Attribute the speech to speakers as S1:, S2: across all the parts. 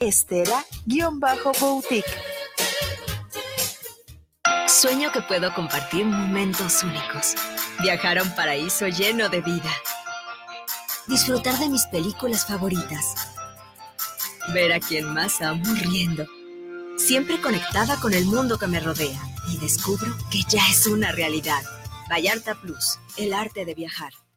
S1: Estela-Boutique.
S2: Sueño que puedo compartir momentos únicos. Viajar a un paraíso lleno de vida. Disfrutar de mis películas favoritas. Ver a quien más amo riendo. Siempre conectada con el mundo que me rodea. Y descubro que ya es una realidad. Vallarta Plus, el arte de viajar.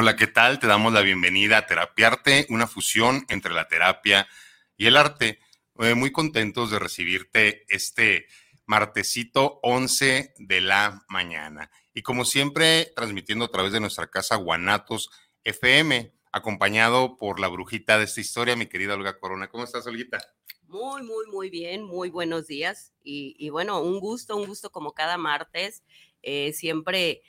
S3: Hola, ¿qué tal? Te damos la bienvenida a Terapiarte, una fusión entre la terapia y el arte. Eh, muy contentos de recibirte este martesito 11 de la mañana. Y como siempre, transmitiendo a través de nuestra casa Guanatos FM, acompañado por la brujita de esta historia, mi querida Olga Corona. ¿Cómo estás, Olguita?
S4: Muy, muy, muy bien, muy buenos días. Y, bueno, un gusto, un gusto como cada martes. Eh, siempre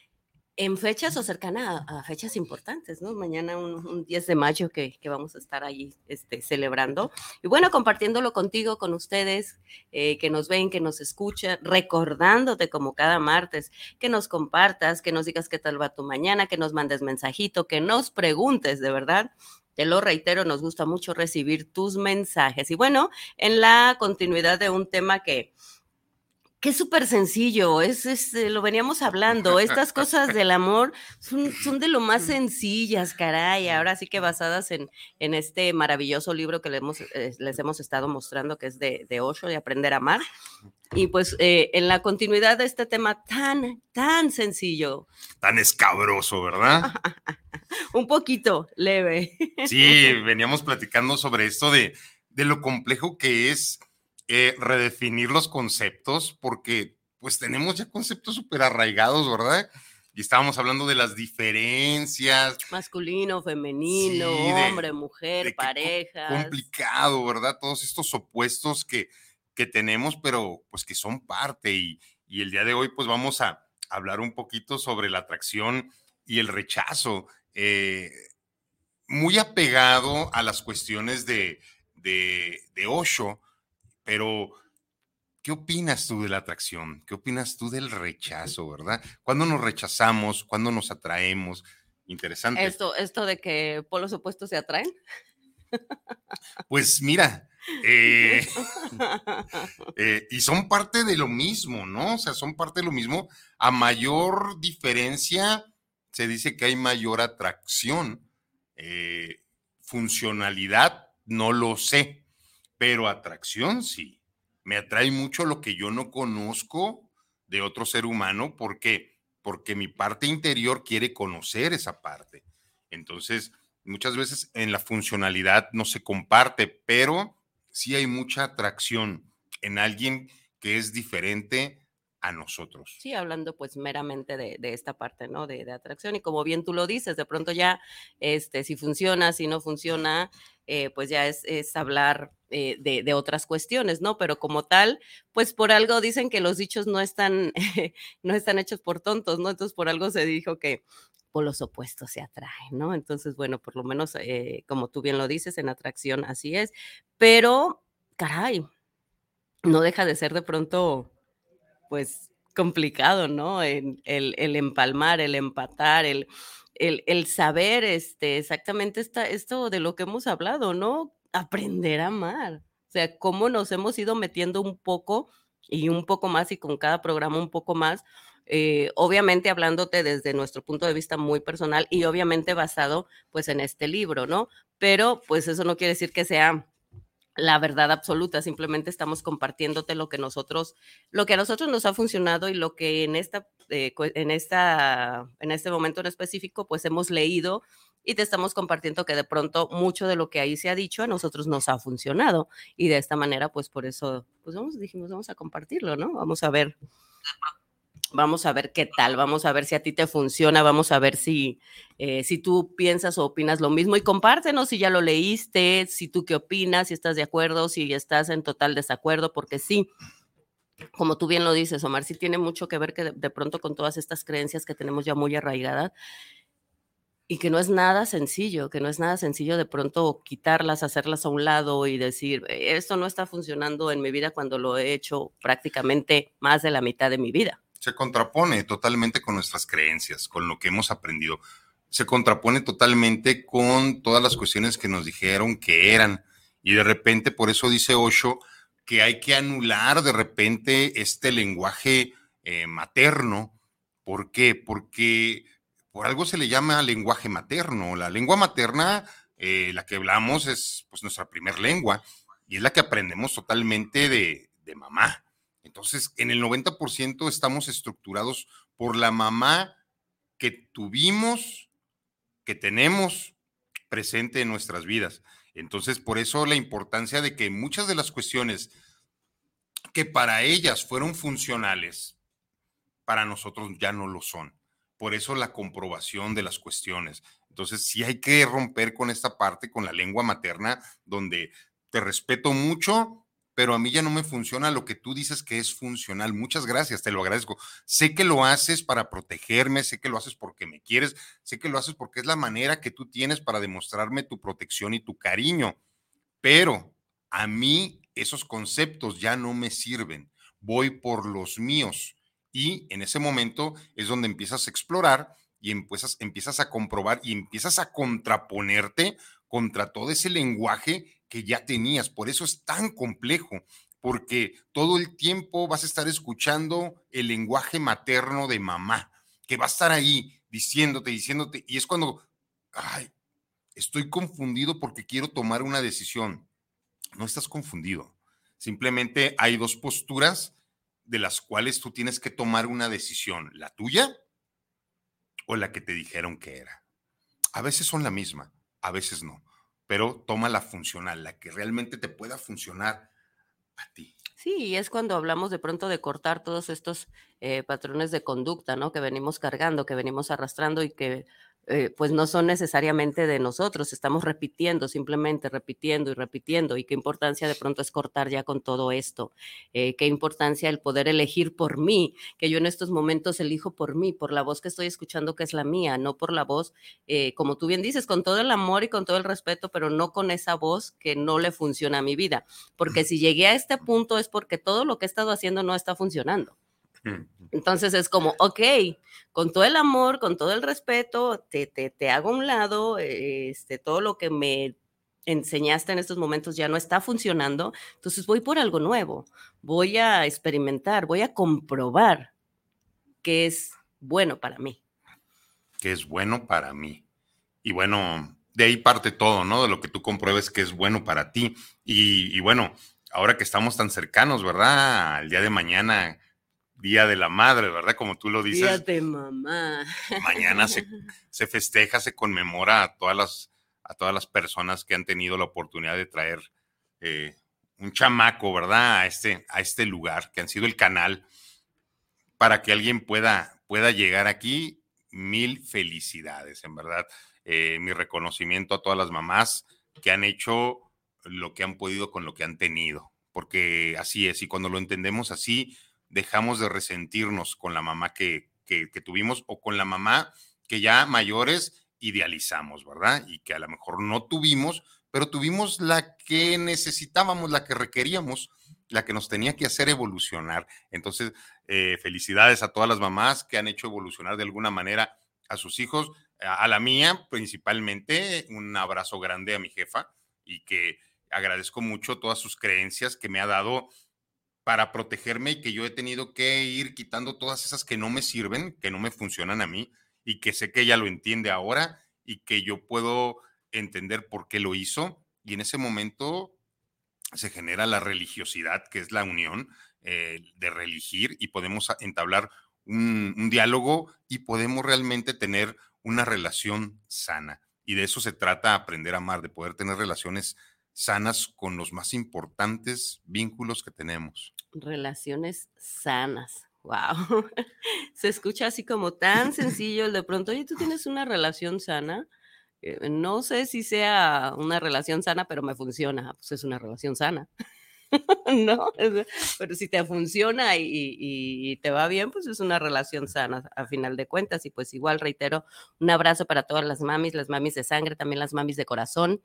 S4: en fechas o cercana a, fechas importantes, ¿no? Mañana un, 10 de mayo que, vamos a estar ahí este, celebrando. Y bueno, compartiéndolo contigo, con ustedes, eh, que nos ven, que nos escuchan, recordándote como cada martes, que nos compartas, que nos digas qué tal va tu mañana, que nos mandes mensajito, que nos preguntes, de verdad. Te lo reitero, nos gusta mucho recibir tus mensajes. Y bueno, en la continuidad de un tema que que es súper sencillo, es, eh, lo veníamos hablando, estas cosas del amor son, son, de lo más sencillas, caray, ahora sí que basadas en, en este maravilloso libro que les hemos, eh, les hemos estado mostrando, que es de, de Osho, de Aprender a Amar. Y pues eh, en la continuidad de este tema tan, tan sencillo.
S3: Tan escabroso, ¿verdad?
S4: Un poquito leve.
S3: Sí, veníamos platicando sobre esto de, de lo complejo que es eh, redefinir los conceptos, porque pues tenemos ya conceptos súper arraigados, ¿verdad? Y estábamos hablando de las diferencias.
S4: Masculino, femenino, hombre, mujer, pareja.
S3: Complicado, ¿verdad? Todos estos opuestos que, que tenemos, pero pues que son parte. Y, y el día de hoy pues vamos a hablar un poquito sobre la atracción y el rechazo. Eh, muy apegado a las cuestiones de, de, de Osho, pero, ¿qué opinas tú de la atracción? ¿Qué opinas tú del rechazo, verdad? ¿Cuándo nos rechazamos? ¿Cuándo nos atraemos? Interesante.
S4: Esto, esto de que polos opuestos se atraen.
S3: Pues mira, eh, eh, y son parte de lo mismo, ¿no? O sea, son parte de lo mismo. A mayor diferencia, se dice que hay mayor atracción. Eh, funcionalidad, no lo sé pero atracción sí. Me atrae mucho lo que yo no conozco de otro ser humano. ¿Por qué? Porque mi parte interior quiere conocer esa parte. Entonces, muchas veces en la funcionalidad no se comparte, pero sí hay mucha atracción en alguien que es diferente a nosotros.
S4: Sí, hablando pues meramente de, esta parte, ¿no? De, de, atracción y como bien tú lo dices, de pronto ya, este, si funciona, si no funciona, eh, pues ya es, es hablar eh, de, otras cuestiones, ¿no? Pero como tal, pues por algo dicen que los dichos no están, no están hechos por tontos, ¿no? Entonces por algo se dijo que por los opuestos se atraen, ¿no? Entonces, bueno, por lo menos, eh, como tú bien lo dices, en atracción así es, pero, caray, no deja de ser de pronto pues complicado, ¿no? El, el, empalmar, el empatar, el, el, saber este, exactamente esta, esto de lo que hemos hablado, ¿no? Aprender a amar. O sea, cómo nos hemos ido metiendo un poco y un poco más y con cada programa un poco más, eh, obviamente hablándote desde nuestro punto de vista muy personal y obviamente basado pues en este libro, ¿no? Pero pues eso no quiere decir que sea la verdad absoluta, simplemente estamos compartiéndote lo que nosotros, lo que a nosotros nos ha funcionado y lo que en esta, eh, en esta, en este momento en específico, pues hemos leído y te estamos compartiendo que de pronto mucho de lo que ahí se ha dicho a nosotros nos ha funcionado y de esta manera, pues por eso, pues vamos, dijimos, vamos a compartirlo, ¿no? Vamos a ver Vamos a ver qué tal, vamos a ver si a ti te funciona, vamos a ver si, eh, si tú piensas o opinas lo mismo y compártenos si ya lo leíste, si tú qué opinas, si estás de acuerdo, si estás en total desacuerdo, porque sí, como tú bien lo dices, Omar, sí tiene mucho que ver que de, pronto con todas estas creencias que tenemos ya muy arraigadas y que no es nada sencillo, que no es nada sencillo de pronto quitarlas, hacerlas a un lado y decir, esto no está funcionando en mi vida cuando lo he hecho prácticamente más de la mitad de mi vida
S3: se contrapone totalmente con nuestras creencias, con lo que hemos aprendido. Se contrapone totalmente con todas las cuestiones que nos dijeron que eran. Y de repente, por eso dice Osho, que hay que anular de repente este lenguaje eh, materno. ¿Por qué? Porque por algo se le llama lenguaje materno. La lengua materna, eh, la que hablamos, es pues nuestra primer lengua y es la que aprendemos totalmente de, de mamá. Entonces, en el 90% estamos estructurados por la mamá que tuvimos, que tenemos presente en nuestras vidas. Entonces, por eso la importancia de que muchas de las cuestiones que para ellas fueron funcionales, para nosotros ya no lo son. Por eso la comprobación de las cuestiones. Entonces, sí hay que romper con esta parte, con la lengua materna, donde te respeto mucho, pero a mí ya no me funciona lo que tú dices que es funcional. Muchas gracias, te lo agradezco. Sé que lo haces para protegerme, sé que lo haces porque me quieres, sé que lo haces porque es la manera que tú tienes para demostrarme tu protección y tu cariño, pero a mí esos conceptos ya no me sirven. Voy por los míos y en ese momento es donde empiezas a explorar y empiezas, empiezas a comprobar y empiezas a contraponerte contra todo ese lenguaje que ya tenías. Por eso es tan complejo, porque todo el tiempo vas a estar escuchando el lenguaje materno de mamá, que va a estar ahí diciéndote, diciéndote, y es cuando, ay, estoy confundido porque quiero tomar una decisión. No estás confundido. Simplemente hay dos posturas de las cuales tú tienes que tomar una decisión, la tuya o la que te dijeron que era. A veces son la misma, a veces no pero toma la funcional, la que realmente te pueda funcionar a ti.
S4: Sí, es cuando hablamos de pronto de cortar todos estos eh, patrones de conducta, ¿no? Que venimos cargando, que venimos arrastrando y que eh, pues no son necesariamente de nosotros, estamos repitiendo, simplemente repitiendo y repitiendo. Y qué importancia de pronto es cortar ya con todo esto. Eh, qué importancia el poder elegir por mí, que yo en estos momentos elijo por mí, por la voz que estoy escuchando que es la mía, no por la voz, eh, como tú bien dices, con todo el amor y con todo el respeto, pero no con esa voz que no le funciona a mi vida. Porque si llegué a este punto es porque todo lo que he estado haciendo no está funcionando. Entonces es como, ok, con todo el amor, con todo el respeto, te, te, te hago a un lado, este, todo lo que me enseñaste en estos momentos ya no está funcionando, entonces voy por algo nuevo, voy a experimentar, voy a comprobar que es bueno para mí.
S3: Que es bueno para mí. Y bueno, de ahí parte todo, ¿no? De lo que tú compruebes que es bueno para ti. Y, y bueno, ahora que estamos tan cercanos, ¿verdad? El día de mañana Día de la Madre, ¿verdad? Como tú lo dices.
S4: Día de mamá.
S3: Mañana se, se, festeja, se conmemora a todas, las, a todas las personas que han tenido la oportunidad de traer eh, un chamaco, ¿verdad? A este, a este lugar, que han sido el canal para que alguien pueda, pueda llegar aquí. Mil felicidades, en verdad. Eh, mi reconocimiento a todas las mamás que han hecho lo que han podido con lo que han tenido, porque así es, y cuando lo entendemos así, dejamos de resentirnos con la mamá que, tuvimos o con la mamá que ya mayores idealizamos, ¿verdad? Y que a lo mejor no tuvimos, pero tuvimos la que necesitábamos, la que requeríamos, la que nos tenía que hacer evolucionar. Entonces, eh, felicidades a todas las mamás que han hecho evolucionar de alguna manera a sus hijos, a la mía principalmente, un abrazo grande a mi jefa y que agradezco mucho todas sus creencias que me ha dado para protegerme y que yo he tenido que ir quitando todas esas que no me sirven, que no me funcionan a mí y que sé que ella lo entiende ahora y que yo puedo entender por qué lo hizo. Y en ese momento se genera la religiosidad, que es la unión eh, de religir, y podemos entablar un, diálogo y podemos realmente tener una relación sana. Y de eso se trata aprender a amar, de poder tener relaciones sanas con los más importantes vínculos que tenemos.
S4: Relaciones sanas. Wow. Se escucha así como tan sencillo de pronto, oye, tú tienes una relación sana. Eh, no sé si sea una relación sana, pero me funciona. Pues es una relación sana. ¿no? Pero si te funciona y, te va bien, pues es una relación sana a final de cuentas. Y pues igual reitero, un abrazo para todas las mamis, las mamis de sangre, también las mamis de corazón,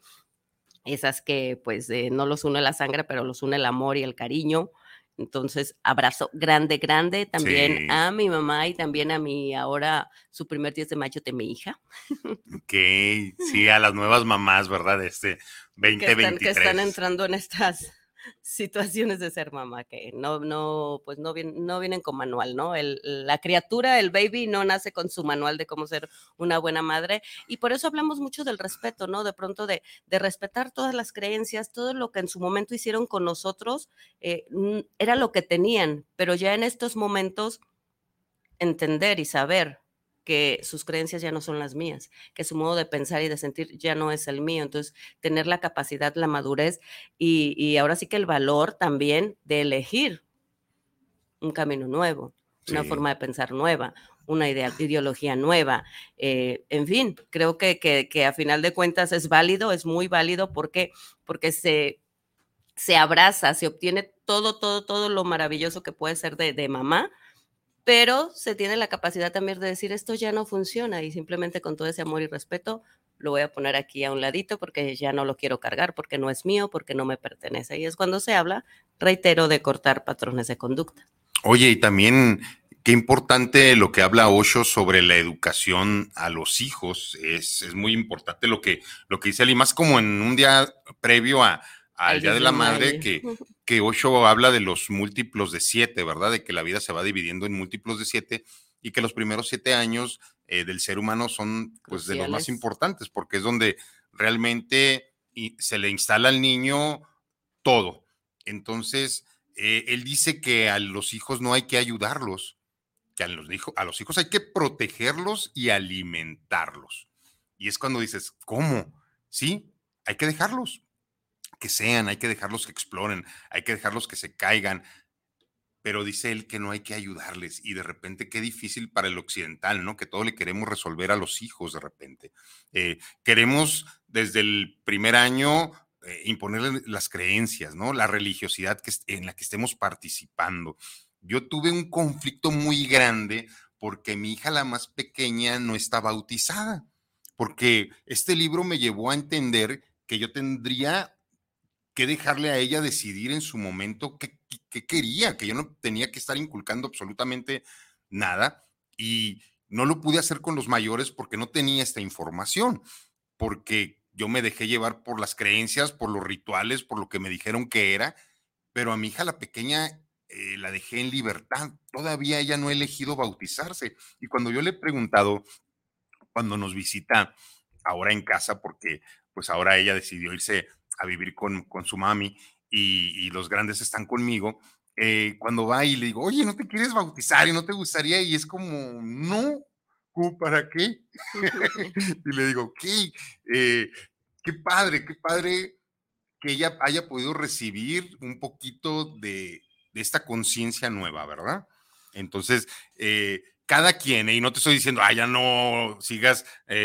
S4: esas que pues eh, no los une la sangre, pero los une el amor y el cariño. Entonces, abrazo grande, grande también a mi mamá y también a mi ahora su primer 10 de mayo de mi hija.
S3: Ok, sí, a las nuevas mamás, ¿verdad? Este 2023.
S4: que están entrando en estas situaciones de ser mamá que no, no, pues no, vienen, no vienen con manual, ¿no? El, la criatura, el baby, no nace con su manual de cómo ser una buena madre y por eso hablamos mucho del respeto, ¿no? De pronto de, de respetar todas las creencias, todo lo que en su momento hicieron con nosotros eh, era lo que tenían, pero ya en estos momentos entender y saber que sus creencias ya no son las mías, que su modo de pensar y de sentir ya no es el mío. Entonces, tener la capacidad, la madurez y, ahora sí que el valor también de elegir un camino nuevo, una forma de pensar nueva, una idea, ideología nueva. Eh, en fin, creo que, que, a final de cuentas es válido, es muy válido porque, porque se, se abraza, se obtiene todo, todo, todo lo maravilloso que puede ser de, de mamá pero se tiene la capacidad también de decir esto ya no funciona y simplemente con todo ese amor y respeto lo voy a poner aquí a un ladito porque ya no lo quiero cargar, porque no es mío, porque no me pertenece. Y es cuando se habla, reitero, de cortar patrones de conducta.
S3: Oye, y también qué importante lo que habla Osho sobre la educación a los hijos. Es, es muy importante lo que, lo que dice y más como en un día previo a, al Día de la Madre, que, que Osho habla de los múltiplos de siete, ¿verdad? De que la vida se va dividiendo en múltiplos de siete y que los primeros siete años eh, del ser humano son pues de los más importantes porque es donde realmente se le instala al niño todo. Entonces, eh, él dice que a los hijos no hay que ayudarlos, que a los, a los hijos hay que protegerlos y alimentarlos. Y es cuando dices, ¿cómo? Sí, hay que dejarlos que sean, hay que dejarlos que exploren, hay que dejarlos que se caigan. Pero dice él que no hay que ayudarles y de repente qué difícil para el occidental, ¿no? Que todo le queremos resolver a los hijos de repente. Eh, queremos desde el primer año eh, imponerle las creencias, ¿no? La religiosidad que, en la que estemos participando. Yo tuve un conflicto muy grande porque mi hija, la más pequeña, no está bautizada, porque este libro me llevó a entender que yo tendría que dejarle a ella decidir en su momento qué, quería, que yo no tenía que estar inculcando absolutamente nada y no lo pude hacer con los mayores porque no tenía esta información, porque yo me dejé llevar por las creencias, por los rituales, por lo que me dijeron que era, pero a mi hija la pequeña eh, la dejé en libertad, todavía ella no ha elegido bautizarse. Y cuando yo le he preguntado, cuando nos visita ahora en casa, porque pues ahora ella decidió irse a vivir con, con su mami y, los grandes están conmigo, eh, cuando va y le digo, oye, ¿no te quieres bautizar y no te gustaría? Y es como, no, ¿para qué? y le digo, ¿qué? Eh, qué padre, qué padre que ella haya podido recibir un poquito de, de esta conciencia nueva, ¿verdad? Entonces, eh, cada quien, y no te estoy diciendo, ah, ya no sigas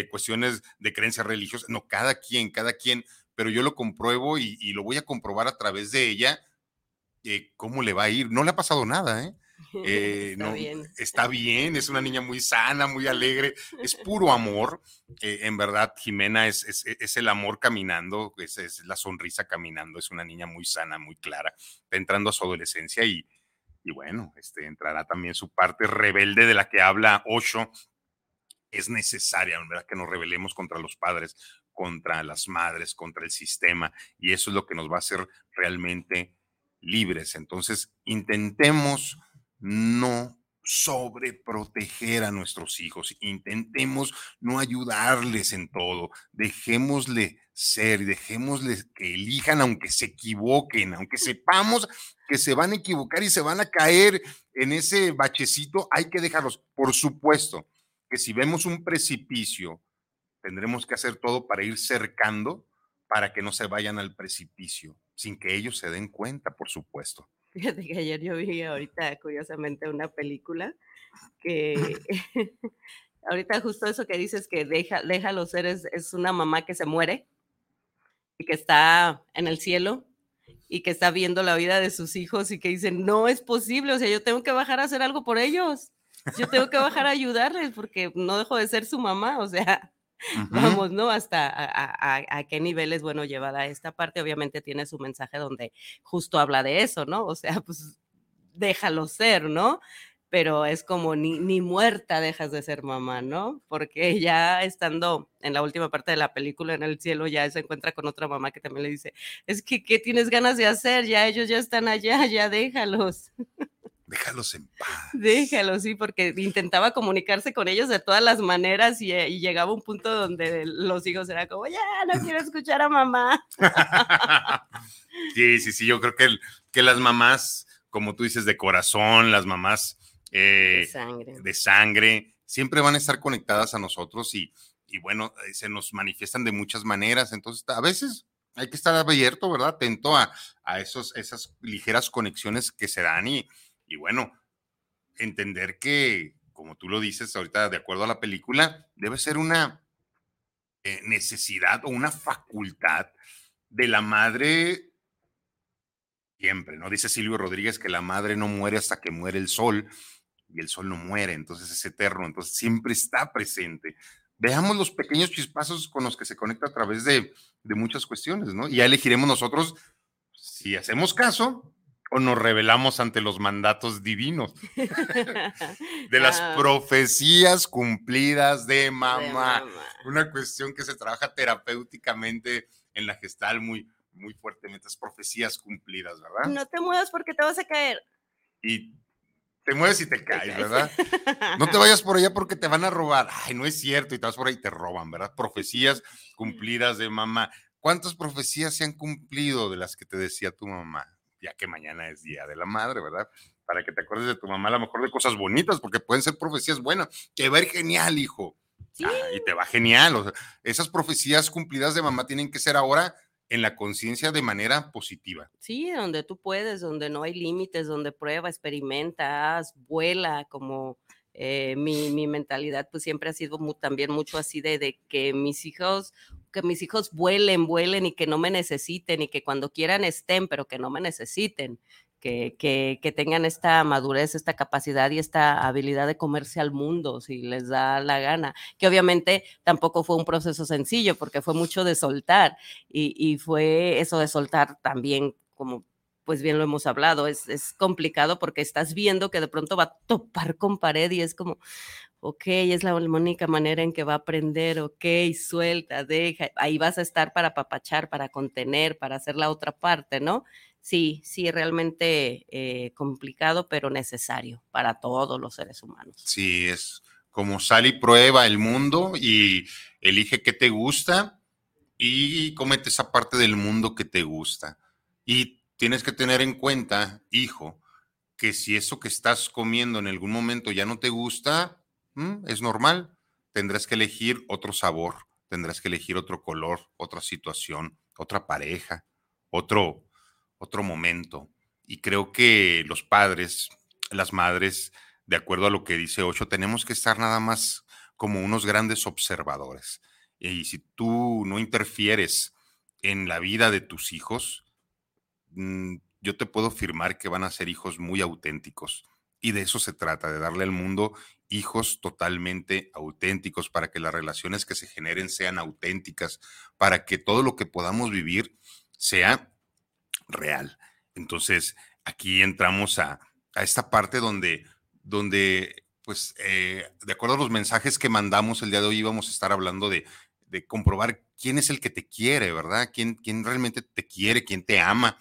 S3: cuestiones de creencias religiosas, no, cada quien, cada quien pero yo lo compruebo y, lo voy a comprobar a través de ella eh, cómo le va a ir. No le ha pasado nada, ¿eh? eh está, bien. está bien, es una niña muy sana, muy alegre, es puro amor. Eh, en verdad, Jimena es, es, el amor caminando, es, es, la sonrisa caminando, es una niña muy sana, muy clara, está entrando a su adolescencia y, y bueno, este, entrará también su parte rebelde de la que habla Osho. Es necesaria, ¿verdad? Que nos rebelemos contra los padres, contra las madres, contra el sistema, y eso es lo que nos va a hacer realmente libres. Entonces, intentemos no sobreproteger a nuestros hijos. Intentemos no ayudarles en todo. Dejémosle ser dejémosles que elijan aunque se equivoquen, aunque sepamos que se van a equivocar y se van a caer en ese bachecito, hay que dejarlos. Por supuesto que si vemos un precipicio, tendremos que hacer todo para ir cercando para que no se vayan al precipicio, sin que ellos se den cuenta, por supuesto.
S4: Fíjate que ayer yo vi ahorita, curiosamente, una película que ahorita justo eso que dices que deja, déjalo ser es, es una mamá que se muere y que está en el cielo y que está viendo la vida de sus hijos y que dicen, no es posible, o sea, yo tengo que bajar a hacer algo por ellos, yo tengo que bajar a ayudarles porque no dejo de ser su mamá, o sea, vamos, ¿no? Hasta a, qué nivel es bueno llevada esta parte. Obviamente tiene su mensaje donde justo habla de eso, ¿no? O sea, pues déjalo ser, ¿no? Pero es como ni, ni muerta dejas de ser mamá, ¿no? Porque ya estando en la última parte de la película en el cielo, ya se encuentra con otra mamá que también le dice, es que, ¿qué tienes ganas de hacer? Ya ellos ya están allá, ya déjalos.
S3: Déjalos en paz.
S4: Déjalos, sí, porque intentaba comunicarse con ellos de todas las maneras y, eh, llegaba un punto donde los hijos eran como, ya, no quiero escuchar a mamá.
S3: sí, sí, sí, yo creo que, que las mamás, como tú dices, de corazón, las mamás
S4: de, eh, sangre.
S3: de sangre, siempre van a estar conectadas a nosotros y, y bueno, eh, se nos manifiestan de muchas maneras, entonces a veces hay que estar abierto, ¿verdad? Atento a, a esos, esas ligeras conexiones que se dan y, y bueno, entender que, como tú lo dices ahorita, de acuerdo a la película, debe ser una eh, necesidad o una facultad de la madre siempre, ¿no? Dice Silvio Rodríguez que la madre no muere hasta que muere el sol y el sol no muere, entonces es eterno, entonces siempre está presente. Veamos los pequeños chispazos con los que se conecta a través de, de muchas cuestiones, ¿no? Y ya elegiremos nosotros si hacemos caso o nos revelamos ante los mandatos divinos de las ah. profecías cumplidas de mamá. Una cuestión que se trabaja terapéuticamente en la gestal muy, muy fuertemente, las profecías cumplidas, ¿verdad?
S4: No te muevas porque te vas a caer.
S3: Y te mueves y te caes, ¿verdad? No te vayas por allá porque te van a robar. Ay, no es cierto, y te vas por ahí y te roban, ¿verdad? Profecías cumplidas de mamá. ¿Cuántas profecías se han cumplido de las que te decía tu mamá? Ya que mañana es Día de la Madre, ¿verdad? Para que te acuerdes de tu mamá, a lo mejor de cosas bonitas, porque pueden ser profecías buenas. Te va a ir genial, hijo. Ah, y te va genial. esas profecías cumplidas de mamá tienen que ser ahora en la conciencia de manera positiva.
S4: Sí, donde tú puedes, donde no hay límites, donde prueba, experimenta, vuela, como eh, mi, mi, mentalidad pues siempre ha sido también mucho así de, de, que mis hijos, que mis hijos vuelen, vuelen y que no me necesiten y que cuando quieran estén, pero que no me necesiten. Que, que, tengan esta madurez, esta capacidad y esta habilidad de comerse al mundo si les da la gana, que obviamente tampoco fue un proceso sencillo porque fue mucho de soltar y, y fue eso de soltar también como pues bien lo hemos hablado, es, es, complicado porque estás viendo que de pronto va a topar con pared y es como, ok, es la única manera en que va a aprender, ok, suelta, deja, ahí vas a estar para papachar, para contener, para hacer la otra parte, ¿no? Sí, sí, realmente eh, complicado, pero necesario para todos los seres humanos.
S3: Sí, es como sal y prueba el mundo y elige qué te gusta y comete esa parte del mundo que te gusta. Y tienes que tener en cuenta, hijo, que si eso que estás comiendo en algún momento ya no te gusta, es normal. Tendrás que elegir otro sabor, tendrás que elegir otro color, otra situación, otra pareja, otro, otro momento. Y creo que los padres, las madres, de acuerdo a lo que dice Ocho, tenemos que estar nada más como unos grandes observadores. Y si tú no interfieres en la vida de tus hijos, Mm, yo te puedo afirmar que van a ser hijos muy auténticos. Y de eso se trata, de darle al mundo hijos totalmente auténticos para que las relaciones que se generen sean auténticas, para que todo lo que podamos vivir sea real. Entonces, aquí entramos a, esta parte donde, donde pues, eh, de acuerdo a los mensajes que mandamos el día de hoy, íbamos a estar hablando de, de comprobar quién es el que te quiere, ¿verdad? ¿Quién, quién realmente te quiere, quién te ama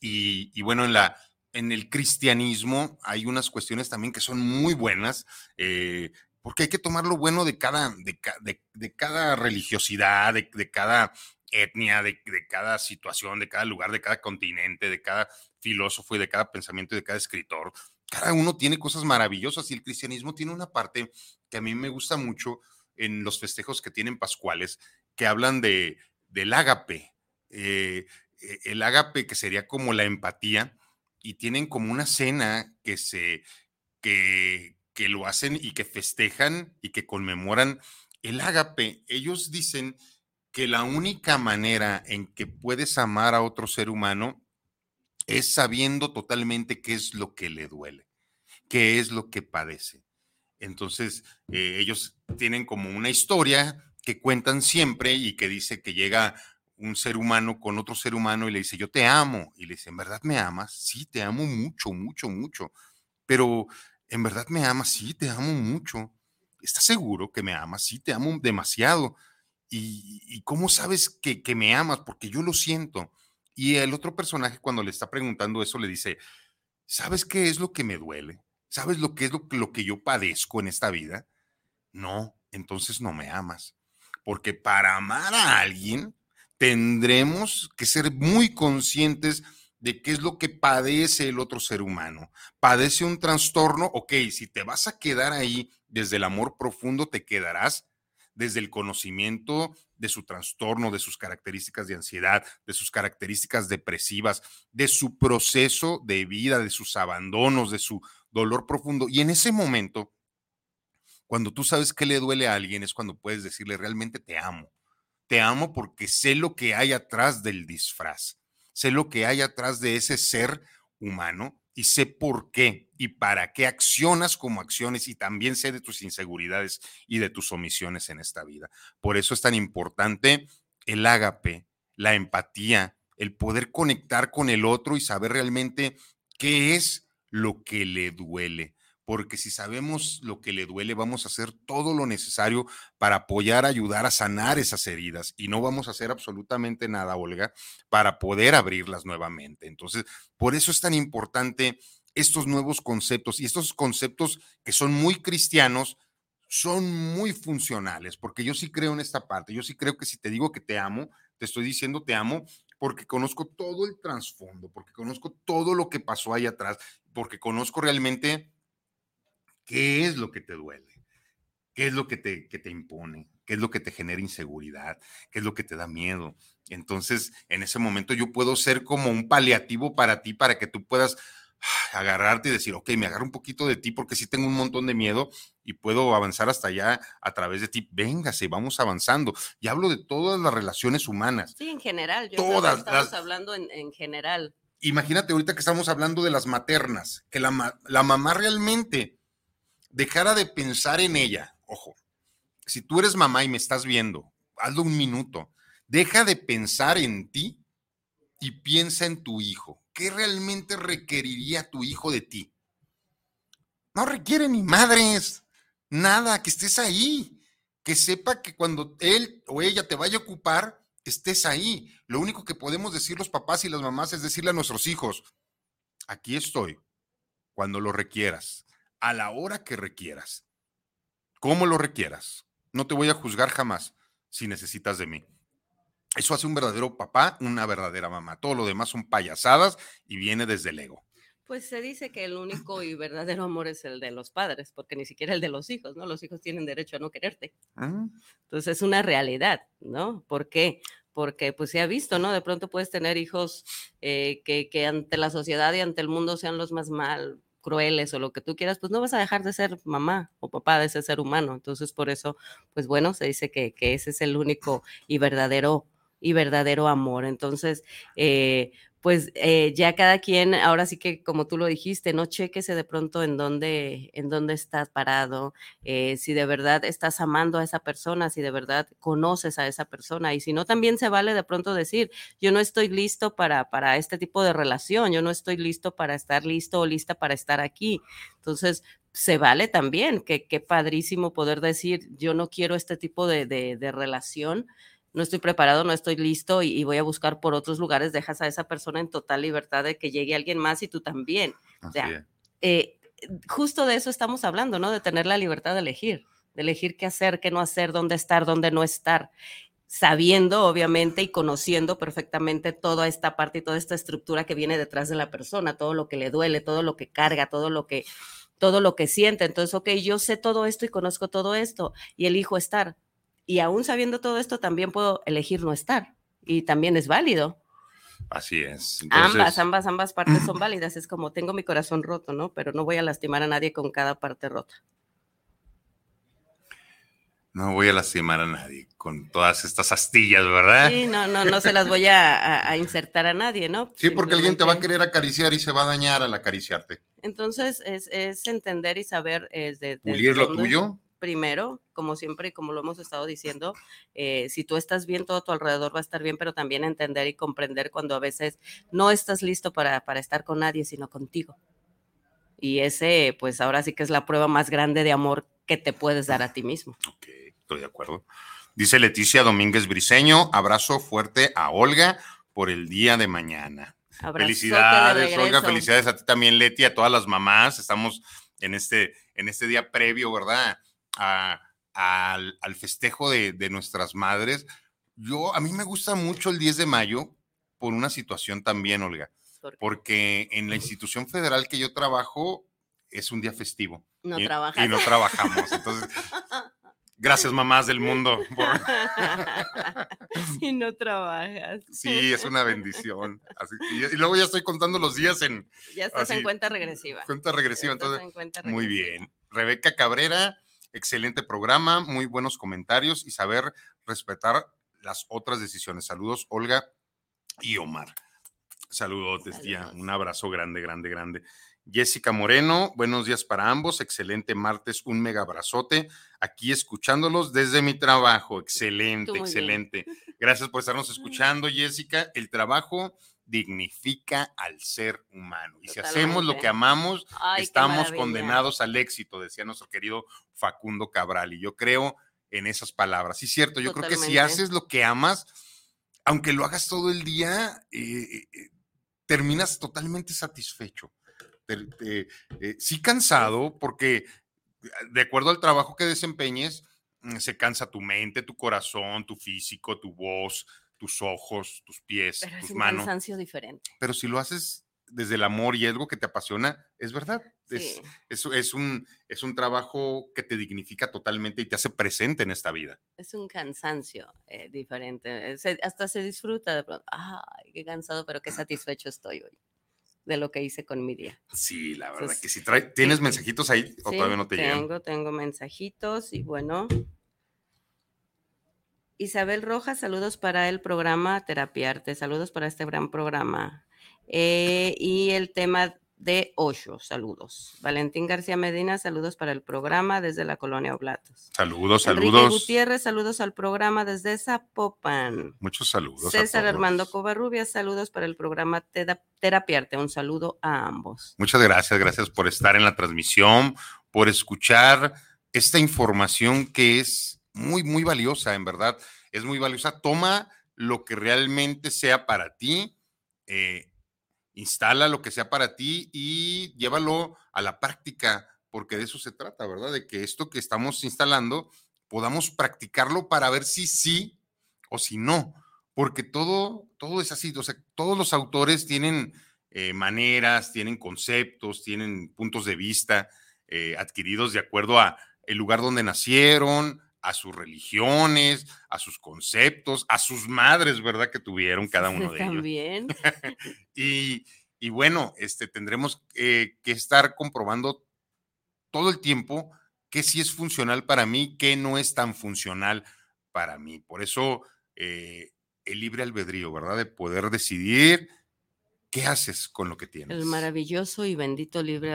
S3: y, bueno, en la, en el cristianismo hay unas cuestiones también que son muy buenas, eh, porque hay que tomar lo bueno de cada, de, cada religiosidad, de, cada etnia, de, cada situación, de cada lugar, de cada continente, de cada filósofo y de cada pensamiento y de cada escritor. Cada uno tiene cosas maravillosas y el cristianismo tiene una parte que a mí me gusta mucho en los festejos que tienen pascuales, que hablan de, del ágape. Eh, e, el ágape que sería como la empatía y tienen como una cena que se, que, que lo hacen y que festejan y que conmemoran el ágape. Ellos dicen que la única manera en que puedes amar a otro ser humano es sabiendo totalmente qué es lo que le duele, qué es lo que padece. Entonces, eh, ellos tienen como una historia que cuentan siempre y que dice que llega un ser humano con otro ser humano y le dice, yo te amo. Y le dice, ¿en verdad me amas? Sí, te amo mucho, mucho, mucho. Pero, ¿en verdad me amas? Sí, te amo mucho. ¿Estás seguro que me amas? Sí, te amo demasiado. ¿Y, cómo sabes que, que, me amas? Porque yo lo siento. Y el otro personaje cuando le está preguntando eso le dice, ¿sabes qué es lo que me duele? ¿Sabes lo que es lo, lo que yo padezco en esta vida? No, entonces no me amas. Porque para amar a alguien tendremos que ser muy conscientes de qué es lo que padece el otro ser humano. Padece un trastorno, ok, si te vas a quedar ahí desde el amor profundo, te quedarás desde el conocimiento de su trastorno, de sus características de ansiedad, de sus características depresivas, de su proceso de vida, de sus abandonos, de su dolor profundo. Y en ese momento, cuando tú sabes que le duele a alguien, es cuando puedes decirle, realmente te amo. Te amo porque sé lo que hay atrás del disfraz, sé lo que hay atrás de ese ser humano y sé por qué y para qué accionas como acciones y también sé de tus inseguridades y de tus omisiones en esta vida. Por eso es tan importante el ágape, la empatía, el poder conectar con el otro y saber realmente qué es lo que le duele porque si sabemos lo que le duele, vamos a hacer todo lo necesario para apoyar, ayudar a sanar esas heridas y no vamos a hacer absolutamente nada, Olga, para poder abrirlas nuevamente. Entonces, por eso es tan importante estos nuevos conceptos y estos conceptos que son muy cristianos, son muy funcionales, porque yo sí creo en esta parte, yo sí creo que si te digo que te amo, te estoy diciendo te amo porque conozco todo el trasfondo, porque conozco todo lo que pasó ahí atrás, porque conozco realmente ¿Qué es lo que te duele? ¿Qué es lo que te, te impone? ¿Qué es lo que te genera inseguridad? ¿Qué es lo que te da miedo? Entonces, en ese momento yo puedo ser como un paliativo para ti, para que tú puedas agarrarte y decir, ok, me agarro un poquito de ti porque sí tengo un montón de miedo y puedo avanzar hasta allá a través de ti. Véngase, vamos avanzando. Y hablo de todas las relaciones humanas.
S4: Sí, en general.
S3: Yo todas.
S4: Estamos hablando en, en, general.
S3: Imagínate ahorita que estamos hablando de las maternas, que la, la mamá realmente dejara de pensar en ella. Ojo, si tú eres mamá y me estás viendo, hazlo un minuto. Deja de pensar en ti y piensa en tu hijo. ¿Qué realmente requeriría tu hijo de ti? No requiere ni madres, nada, que estés ahí, que sepa que cuando él o ella te vaya a ocupar, estés ahí. Lo único que podemos decir los papás y las mamás es decirle a nuestros hijos, aquí estoy, cuando lo requieras a la hora que requieras, como lo requieras. No te voy a juzgar jamás si necesitas de mí. Eso hace un verdadero papá, una verdadera mamá. Todo lo demás son payasadas y viene desde el ego.
S4: Pues se dice que el único y verdadero amor es el de los padres, porque ni siquiera el de los hijos, ¿no? Los hijos tienen derecho a no quererte. Ah. Entonces es una realidad, ¿no? ¿Por qué? Porque pues se ha visto, ¿no? De pronto puedes tener hijos eh, que, que, ante la sociedad y ante el mundo sean los más mal crueles o lo que tú quieras, pues no vas a dejar de ser mamá o papá de ese ser humano. Entonces, por eso, pues bueno, se dice que, ese es el único y verdadero y verdadero amor. Entonces, eh, pues eh, ya cada quien, ahora sí que como tú lo dijiste, no chequese de pronto en dónde, en dónde estás parado, eh, si de verdad estás amando a esa persona, si de verdad conoces a esa persona y si no, también se vale de pronto decir, yo no estoy listo para, para este tipo de relación, yo no estoy listo para estar listo o lista para estar aquí. Entonces, se vale también, que padrísimo poder decir, yo no quiero este tipo de, de relación no estoy preparado, no estoy listo y, voy a buscar por otros lugares, dejas a esa persona en total libertad de que llegue alguien más y tú también. o sea, eh, justo de eso estamos hablando, ¿no? De tener la libertad de elegir, de elegir qué hacer, qué no hacer, dónde estar, dónde no estar sabiendo obviamente y conociendo perfectamente toda esta parte y toda esta estructura que viene detrás de la persona, todo lo que le duele, todo lo que carga, todo lo que todo lo que siente. Entonces, ok, yo sé todo esto y conozco todo esto y elijo estar. Y aún sabiendo todo esto, también puedo elegir no estar. Y también es válido.
S3: Así es.
S4: Ambas, ambas, ambas partes son válidas. Es como tengo mi corazón roto, ¿no? Pero no voy a lastimar a nadie con cada parte rota.
S3: No voy a lastimar a nadie con todas estas astillas, ¿verdad?
S4: Sí, no, no, no se las voy a, insertar a nadie, ¿no?
S3: Sí, porque alguien te va a querer acariciar y se va a dañar al acariciarte.
S4: Entonces, es, entender y saber es de,
S3: Pulir lo tuyo.
S4: Primero, como siempre y como lo hemos estado diciendo, eh, si tú estás bien, todo tu alrededor va a estar bien, pero también entender y comprender cuando a veces no estás listo para, para estar con nadie, sino contigo. Y ese, pues ahora sí que es la prueba más grande de amor que te puedes dar a ti mismo.
S3: Ok estoy de acuerdo. Dice Leticia Domínguez Briseño, abrazo fuerte a Olga por el día de mañana. felicidades, Olga, felicidades a ti también, Leti, a todas las mamás. Estamos en este, en este día previo, ¿verdad? Al, festejo de, nuestras madres. Yo, a mí me gusta mucho el 10 de mayo por una situación también, Olga, porque en la institución federal que yo trabajo es un día festivo.
S4: No
S3: y,
S4: Y
S3: no trabajamos. Entonces, Gracias, mamás del mundo.
S4: Si no trabajas.
S3: Sí, es una bendición. y, luego ya estoy contando los días en.
S4: Ya estás en cuenta regresiva.
S3: Cuenta regresiva, entonces. Muy bien. Rebeca Cabrera, excelente programa, muy buenos comentarios y saber respetar las otras decisiones. Saludos, Olga y Omar. Saludos, tía. Un abrazo grande, grande, grande. Jessica Moreno, buenos días para ambos, excelente martes, un mega abrazote, aquí escuchándolos desde mi trabajo, excelente, excelente. Gracias por estarnos escuchando, Jessica. El trabajo dignifica al ser humano. Y si hacemos lo que amamos, estamos condenados al éxito, decía nuestro querido Facundo Cabral. Y yo creo en esas palabras. Sí, cierto, yo creo que si haces lo que amas, aunque lo hagas todo el día, eh, eh, terminas totalmente satisfecho. Eh, sí cansado, porque de acuerdo al trabajo que desempeñes, mm, se cansa tu mente, tu corazón, tu físico, tu voz, tus ojos, tus pies,
S4: Pero
S3: tus
S4: es un
S3: manos.
S4: cansancio diferente.
S3: Pero si lo haces desde el amor y algo que te apasiona, es verdad. Es, es, un, es un trabajo que te dignifica totalmente y te hace presente en esta vida.
S4: Es un cansancio eh, diferente. hasta se disfruta de pronto. Ay, qué cansado, pero qué satisfecho estoy hoy de lo que hice con mi día.
S3: Sí, la verdad que si trae, ¿tienes mensajitos ahí o todavía no te
S4: tengo,
S3: llegan?
S4: Tengo mensajitos y bueno. Isabel Rojas, saludos para el programa Terapiarte, saludos para este gran programa. Eh, y el tema de Osho. Saludos. Valentín García Medina, saludos para el programa desde la colonia Oblatos.
S3: Saludos,
S4: saludos.
S3: Enrique
S4: Gutiérrez, saludos al programa desde Zapopan.
S3: Muchos saludos.
S4: César Armando Covarrubias, saludos para el programa Terapiarte. Un saludo a ambos.
S3: Muchas gracias, gracias por estar en la transmisión, por escuchar esta información que es muy, muy valiosa, en verdad. Es muy valiosa. Toma lo que realmente sea para ti. Eh, instala lo que sea para ti y llévalo a la práctica, porque de eso se trata, ¿verdad? De que esto que estamos instalando podamos practicarlo para ver si sí o si no, porque todo, todo es así, o sea, todos los autores tienen eh, maneras, tienen conceptos, tienen puntos de vista eh, adquiridos de acuerdo a el lugar donde nacieron, a sus religiones, a sus conceptos, a sus madres, ¿verdad? Que tuvieron cada uno de ellos.
S4: También.
S3: y, y, bueno, este, tendremos eh, que estar comprobando todo el tiempo qué sí es funcional para mí, qué no es tan funcional para mí. Por eso eh, el libre albedrío, ¿verdad? De poder decidir ¿qué haces con lo que tienes?
S4: El maravilloso y bendito libre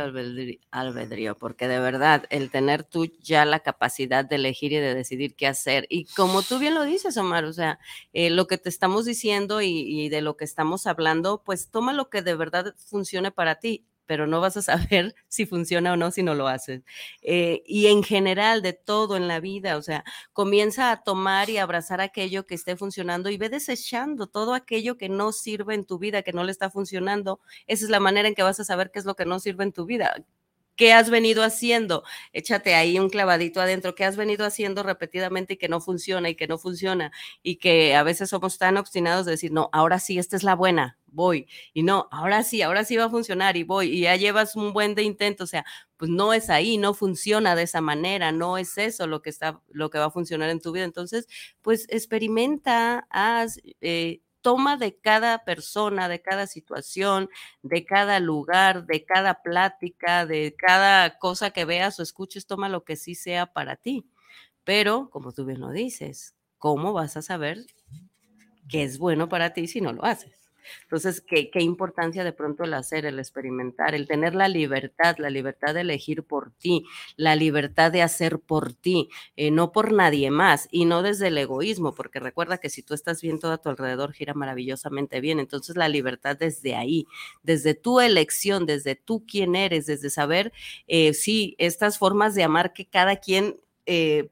S4: albedrío, porque de verdad, el tener tú ya la capacidad de elegir y de decidir qué hacer, y como tú bien lo dices, Omar, o sea, eh, lo que te estamos diciendo y, de lo que estamos hablando, pues toma lo que de verdad funcione para ti, pero no vas a saber si funciona o no si no lo haces. Eh, y en general, de todo en la vida, o sea, comienza a tomar y abrazar aquello que esté funcionando y ve desechando todo aquello que no sirve en tu vida, que no le está funcionando. Esa es la manera en que vas a saber qué es lo que no sirve en tu vida. ¿Qué has venido haciendo? Échate ahí un clavadito adentro. ¿Qué has venido haciendo repetidamente y que no funciona y que no funciona? Y que a veces somos tan obstinados de decir, no, ahora sí, esta es la buena, voy. Y no, ahora sí, ahora sí va a funcionar y voy. Y ya llevas un buen de intento. O sea, pues no es ahí, no funciona de esa manera, no es eso lo que está, lo que va a funcionar en tu vida. Entonces, pues experimenta, haz, eh, toma de cada persona, de cada situación, de cada lugar, de cada plática, de cada cosa que veas o escuches, toma lo que sí sea para ti. Pero, como tú bien lo dices, ¿cómo vas a saber qué es bueno para ti si no lo haces? Entonces, ¿qué, ¿qué, importancia de pronto el hacer, el experimentar, el tener la libertad, la libertad de elegir por ti, la libertad de hacer por ti, eh, no por nadie más y no desde el egoísmo, porque recuerda que si tú estás bien, todo a tu alrededor gira maravillosamente bien. Entonces, la libertad desde ahí, desde tu elección, desde tú quién eres, desde saber, eh, sí, estas formas de amar que cada quien... Eh,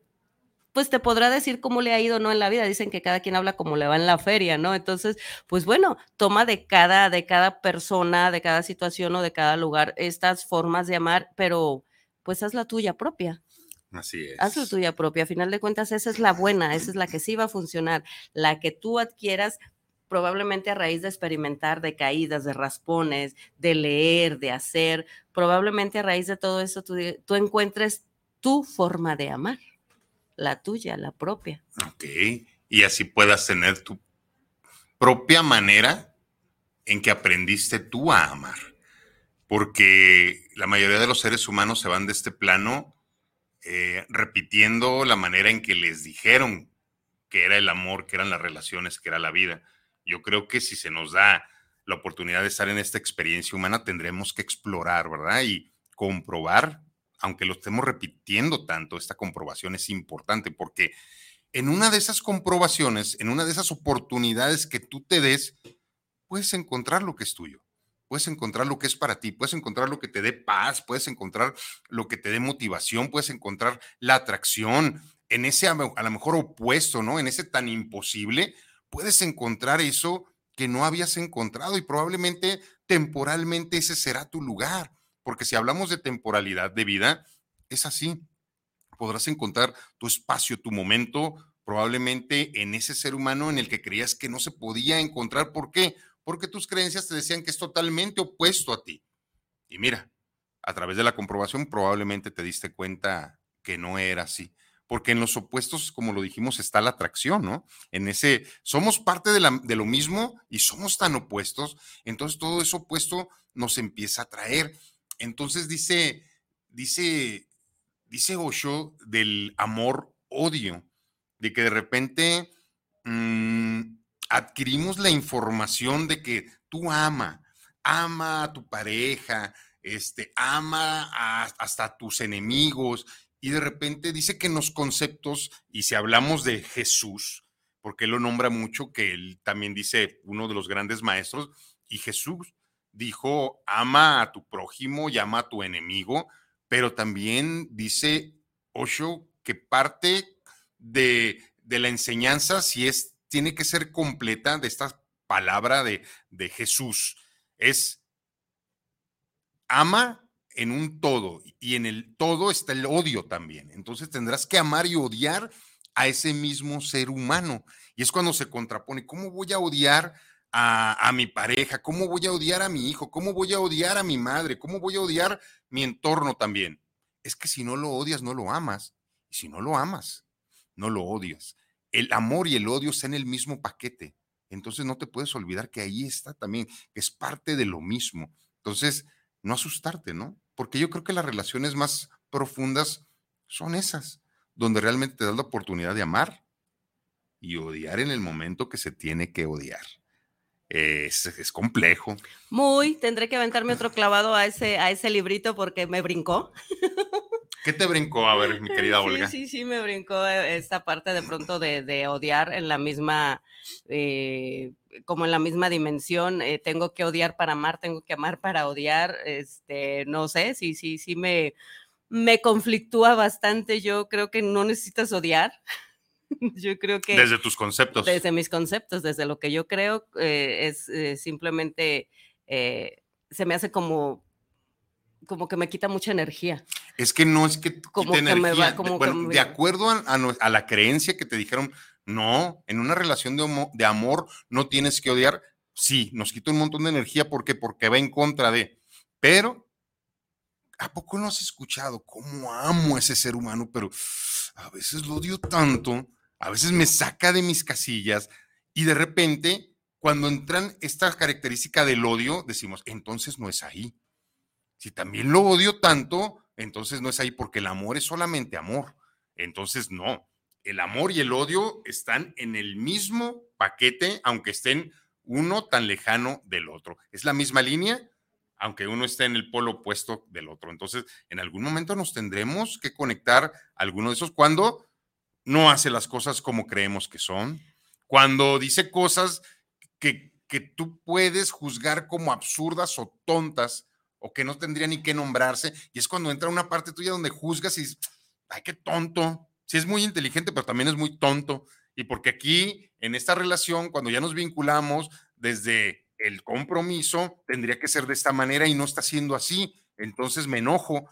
S4: pues te podrá decir cómo le ha ido no en la vida. Dicen que cada quien habla como le va en la feria, ¿no? Entonces, pues bueno, toma de cada, de cada persona, de cada situación o de cada lugar estas formas de amar, pero pues haz la tuya propia.
S3: Así es.
S4: Haz la tuya propia. A final de cuentas, esa es la buena, esa es la que sí va a funcionar. La que tú adquieras probablemente a raíz de experimentar, de caídas, de raspones, de leer, de hacer, probablemente a raíz de todo eso tú, tú encuentres tu forma de amar la tuya, la propia.
S3: Ok, y así puedas tener tu propia manera en que aprendiste tú a amar. Porque la mayoría de los seres humanos se van de este plano eh, repitiendo la manera en que les dijeron que era el amor, que eran las relaciones, que era la vida. Yo creo que si se nos da la oportunidad de estar en esta experiencia humana, tendremos que explorar, ¿verdad? Y comprobar aunque lo estemos repitiendo tanto, esta comprobación es importante porque en una de esas comprobaciones, en una de esas oportunidades que tú te des, puedes encontrar lo que es tuyo, puedes encontrar lo que es para ti, puedes encontrar lo que te dé paz, puedes encontrar lo que te dé motivación, puedes encontrar la atracción en ese a lo mejor opuesto, ¿no? En ese tan imposible, puedes encontrar eso que no habías encontrado y probablemente temporalmente ese será tu lugar porque si hablamos de temporalidad de vida, es así. Podrás encontrar tu espacio, tu momento, probablemente en ese ser humano en el que creías que no se podía encontrar. ¿Por qué? Porque tus creencias te decían que es totalmente opuesto a ti. Y mira, a través de la comprobación probablemente te diste cuenta que no era así. Porque en los opuestos, como lo dijimos, está la atracción, ¿no? En ese, somos parte de, la, de lo mismo y somos tan opuestos, entonces todo eso opuesto nos empieza a atraer. Entonces dice, dice, dice Osho del amor-odio, de que de repente mm, adquirimos la información de que tú ama, ama a tu pareja, este, ama hasta a tus enemigos, y de repente dice que en los conceptos, y si hablamos de Jesús, porque él lo nombra mucho, que él también dice uno de los grandes maestros, y Jesús dijo, ama a tu prójimo y ama a tu enemigo, pero también dice Osho que parte de, la enseñanza, si es, tiene que ser completa de esta palabra de, de Jesús, es ama en un todo y en el todo está el odio también. Entonces tendrás que amar y odiar a ese mismo ser humano. Y es cuando se contrapone, ¿cómo voy a odiar a, mi pareja, cómo voy a odiar a mi hijo, cómo voy a odiar a mi madre, cómo voy a odiar mi entorno también. Es que si no lo odias, no lo amas. Y si no lo amas, no lo odias. El amor y el odio están en el mismo paquete. Entonces no te puedes olvidar que ahí está también, que es parte de lo mismo. Entonces, no asustarte, ¿no? Porque yo creo que las relaciones más profundas son esas, donde realmente te das la oportunidad de amar y odiar en el momento que se tiene que odiar es, complejo.
S4: Muy, tendré que aventarme otro clavado a ese, a ese librito porque me brincó.
S3: ¿Qué te brincó? A ver, mi querida Olga.
S4: Sí, sí, sí, me brincó eh, esta parte de pronto de, odiar en la misma, eh, como en la misma dimensión. Eh, tengo que odiar para amar, tengo que amar para odiar. Este, no sé, sí, sí, sí me, me conflictúa bastante. Yo creo que no necesitas odiar. Yo creo que...
S3: Desde tus conceptos.
S4: Desde mis conceptos, desde lo que yo creo, es simplemente, se me hace como como que me quita mucha energía.
S3: Es que no es que como que Me va, como bueno, de acuerdo a, la creencia que te dijeron, no, en una relación de, de, amor no tienes que odiar. Sí, nos quita un montón de energía. ¿Por qué? Porque va en contra de. Pero, ¿a poco no has escuchado cómo amo a ese ser humano? Pero a veces lo odio tanto, a veces me saca de mis casillas y de repente, cuando entran esta característica del odio, decimos, entonces no es ahí si también lo odio tanto, entonces no es ahí porque el amor es solamente amor. Entonces no, el amor y el odio están en el mismo paquete, aunque estén uno tan lejano del otro. Es la misma línea, aunque uno esté en el polo opuesto del otro. Entonces, en algún momento nos tendremos que conectar alguno de esos cuando no hace las cosas como creemos que son, cuando dice cosas que, que tú puedes juzgar como absurdas o tontas o que no tendría ni que nombrarse, y es cuando entra una parte tuya donde juzgas y dices, ay, qué tonto. Sí es muy inteligente, pero también es muy tonto. Y porque aquí, en esta relación, cuando ya nos vinculamos desde el compromiso, tendría que ser de esta manera y no está siendo así. Entonces me enojo.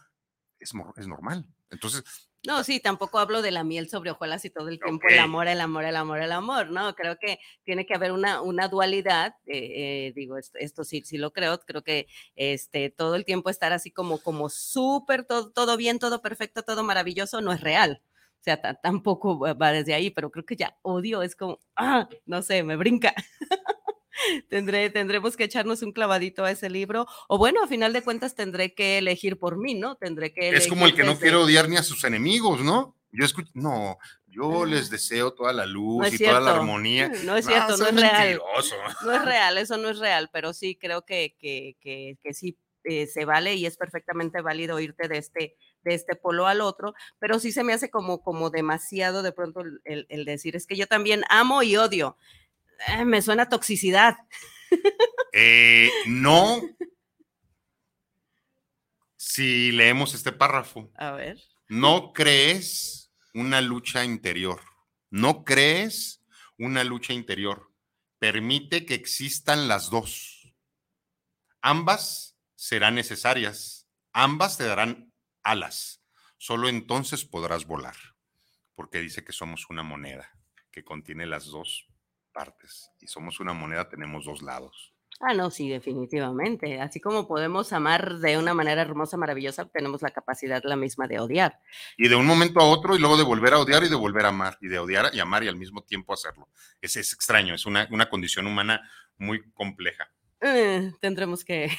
S3: Es, es normal. Entonces,
S4: no, sí, tampoco hablo de la miel sobre hojuelas y todo el tiempo el amor, el amor, el amor, el amor, ¿no? Creo que tiene que haber una, una dualidad, eh, eh, digo, esto, sí, sí lo creo, creo que este, todo el tiempo estar así como, como súper, todo, todo bien, todo perfecto, todo maravilloso, no es real. O sea, tampoco va desde ahí, pero creo que ya odio, es como, ah, no sé, me brinca. Tendré, tendremos que echarnos un clavadito a ese libro. O bueno, a final de cuentas tendré que elegir por mí, ¿no? Tendré que.
S3: Es como el que no quiere odiar ni a sus enemigos, ¿no? Yo escucho, no, yo les deseo toda la luz y toda la armonía.
S4: No es cierto, no, es real. No es real, eso no es real, pero sí creo que, que, que, que sí eh, se vale y es perfectamente válido irte de este, de este polo al otro, pero sí se me hace como, como demasiado de pronto el, el decir, es que yo también amo y odio. Eh, me suena toxicidad.
S3: Eh, no. Si leemos este párrafo.
S4: A ver.
S3: No crees una lucha interior. No crees una lucha interior. Permite que existan las dos. Ambas serán necesarias. Ambas te darán alas. Solo entonces podrás volar. Porque dice que somos una moneda que contiene las dos partes y somos una moneda, tenemos dos lados.
S4: Ah, no, sí, definitivamente. Así como podemos amar de una manera hermosa, maravillosa, tenemos la capacidad la misma de odiar.
S3: Y de un momento a otro y luego de volver a odiar y de volver a amar y de odiar y amar y al mismo tiempo hacerlo. Es, es extraño, es una, una condición humana muy compleja.
S4: Eh, tendremos que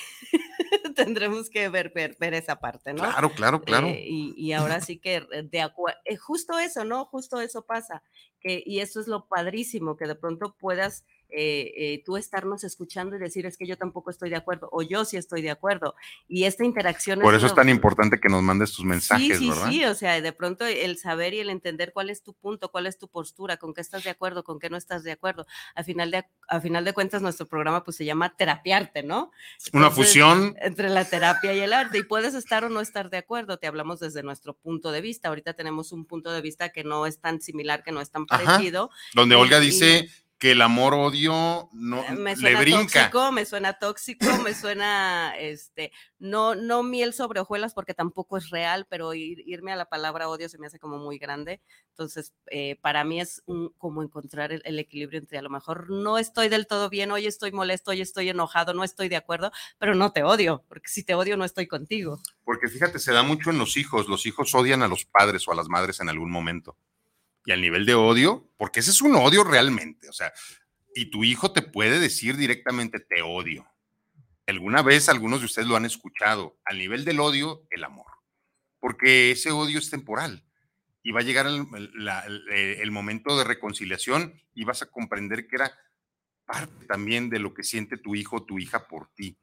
S4: tendremos que ver, ver, ver, esa parte, ¿no?
S3: Claro, claro, claro.
S4: Eh, y, y, ahora sí que de acuerdo, eh, justo eso, ¿no? Justo eso pasa. Que, y eso es lo padrísimo, que de pronto puedas eh, eh, tú estarnos escuchando y decir es que yo tampoco estoy de acuerdo o yo sí estoy de acuerdo. Y esta interacción...
S3: Por eso es tan importante que nos mandes tus mensajes,
S4: sí,
S3: sí,
S4: Sí, o sea, de pronto el saber y el entender cuál es tu punto, cuál es tu postura, con qué estás de acuerdo, con qué no estás de acuerdo. Al final de, a final de cuentas, nuestro programa pues se llama terapiarte, ¿no?
S3: Una fusión.
S4: Entre la terapia y el arte. Y puedes estar o no estar de acuerdo, te hablamos desde nuestro punto de vista. Ahorita tenemos un punto de vista que no es tan similar, que no es tan parecido.
S3: donde Olga dice que el amor-odio no
S4: eh, me suena
S3: le brinca.
S4: Tóxico, me suena tóxico, me suena, este, no, no miel sobre hojuelas porque tampoco es real, pero irme a la palabra odio se me hace como muy grande. Entonces, eh, para mí es como encontrar el, equilibrio entre a lo mejor no estoy del todo bien, hoy estoy molesto, hoy estoy enojado, no estoy de acuerdo, pero no te odio, porque si te odio no estoy contigo.
S3: Porque fíjate, se da mucho en los hijos, los hijos odian a los padres o a las madres en algún momento y al nivel de odio, porque ese es un odio realmente, o sea, y tu hijo te puede decir directamente, te odio. Alguna vez algunos de ustedes lo han escuchado, al nivel del odio, el amor, porque ese odio es temporal y va a llegar el, momento de reconciliación y vas a comprender que era parte también de lo que siente tu hijo o tu hija por ti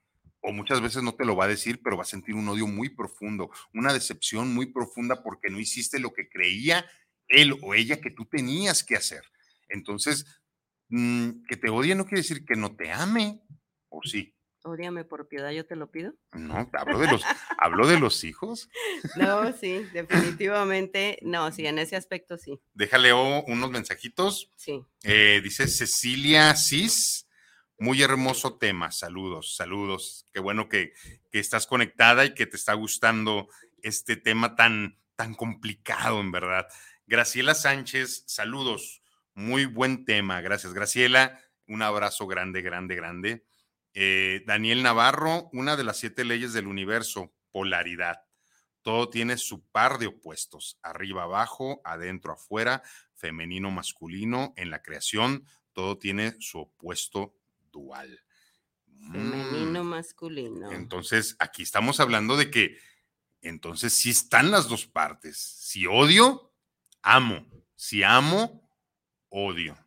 S3: o muchas veces no te lo va a decir, pero va a sentir un odio muy profundo, una decepción muy profunda porque no hiciste lo que creía él o ella que tú tenías que hacer. Entonces, mm, que te odie no quiere decir que no te ame, ¿o sí?
S4: Ódiame por piedad, yo te lo pido.
S3: No, hablo de los, hablo de los hijos.
S4: No, sí, definitivamente, no, sí, en ese aspecto sí.
S3: Déjale unos mensajitos.
S4: Sí.
S3: Eh, dice Cecilia Cis, muy hermoso tema, saludos, saludos. Qué bueno que, que estás conectada y que te está gustando este tema tan, tan complicado, en verdad. Graciela Sánchez, saludos, muy buen tema, gracias Graciela, un abrazo grande, grande, grande. Eh, Daniel Navarro, una de las siete leyes del universo, polaridad. Todo tiene su par de opuestos, arriba, abajo, adentro, afuera, femenino, masculino, en la creación, todo tiene su opuesto dual.
S4: Femenino, mm. masculino.
S3: Entonces, aquí estamos hablando de que, entonces, sí están las dos partes. Si odio, amo. Si amo, odio.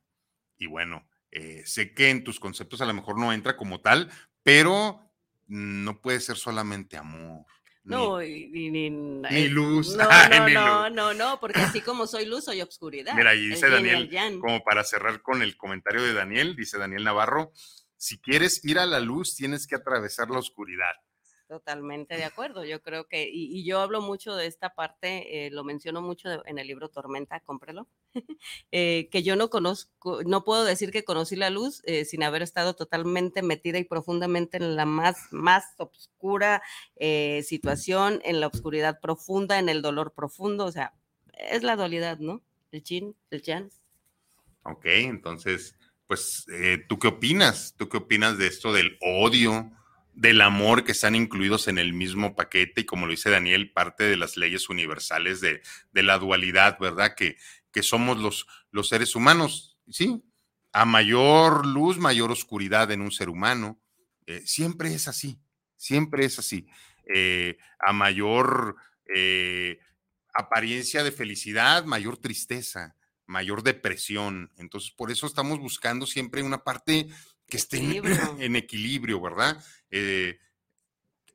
S3: Y bueno, eh, sé que en tus conceptos a lo mejor no entra como tal, pero no puede ser solamente amor.
S4: No, ni,
S3: ni, luz.
S4: No, no, no, no, porque así como soy luz, soy obscuridad.
S3: Mira, ahí dice Daniel, como para cerrar con el comentario de Daniel, dice Daniel Navarro, si quieres ir a la luz, tienes que atravesar la oscuridad.
S4: Totalmente de acuerdo. Yo creo que, y, yo hablo mucho de esta parte, eh, lo menciono mucho en el libro Tormenta, cómprelo, eh, que yo no conozco, no puedo decir que conocí la luz eh, sin haber estado totalmente metida y profundamente en la más, más oscura situación, en la oscuridad profunda, en el dolor profundo. O sea, es la dualidad, ¿no? El chin, el chan.
S3: Ok, entonces, pues, ¿tú qué opinas? ¿Tú qué opinas de esto del odio? Del amor que están incluidos en el mismo paquete y como lo dice Daniel, parte de las leyes universales de, la dualidad, ¿verdad? Que, que somos los, los seres humanos, ¿sí? A mayor luz, mayor oscuridad en un ser humano. Eh, siempre es así, siempre es así. Eh, a mayor eh, apariencia de felicidad, mayor tristeza, mayor depresión. Entonces, por eso estamos buscando siempre una parte que esté en, equilibrio, ¿verdad? Eh,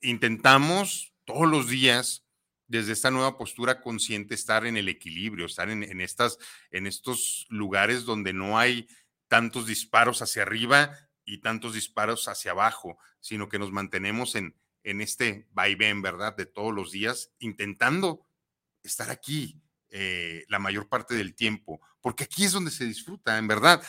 S3: intentamos todos los días, desde esta nueva postura consciente, estar en el equilibrio, estar en, estas, en estos lugares donde no hay tantos disparos hacia arriba y tantos disparos hacia abajo, sino que nos mantenemos en, en este vaivén, ¿verdad? De todos los días, intentando estar aquí eh, la mayor parte del tiempo, porque aquí es donde se disfruta, en verdad.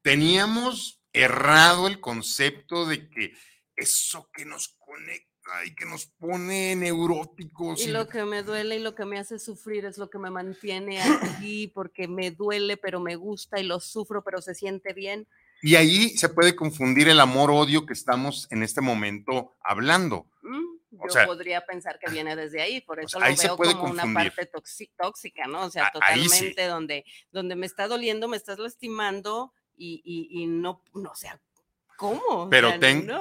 S3: Teníamos errado el concepto de que eso que nos conecta y que nos pone neuróticos.
S4: Y, lo que me duele y lo que me hace sufrir es lo que me mantiene aquí porque me duele, pero me gusta y lo sufro, pero se siente bien.
S3: Y ahí se puede confundir el amor-odio que estamos en este momento hablando.
S4: Mm, yo podría pensar que viene desde ahí, por eso lo veo como una parte tóxica, ¿no? O sea, totalmente donde, donde me está doliendo, me estás lastimando y, no, no, sea, ¿cómo?
S3: Pero tengo,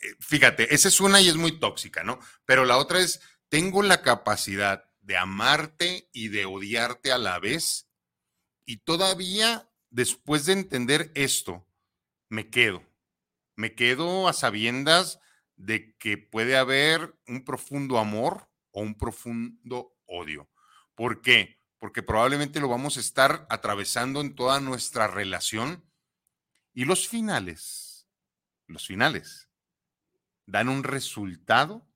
S3: eh, fíjate, esa es una y es muy tóxica, ¿no? Pero la otra es, tengo la capacidad de amarte y de odiarte a la vez y todavía después de entender esto, me quedo, me quedo a sabiendas de que puede haber un profundo amor o un profundo odio. ¿Por qué? Porque probablemente lo vamos a estar atravesando en toda nuestra relación y los finales, los finales, dan un resultado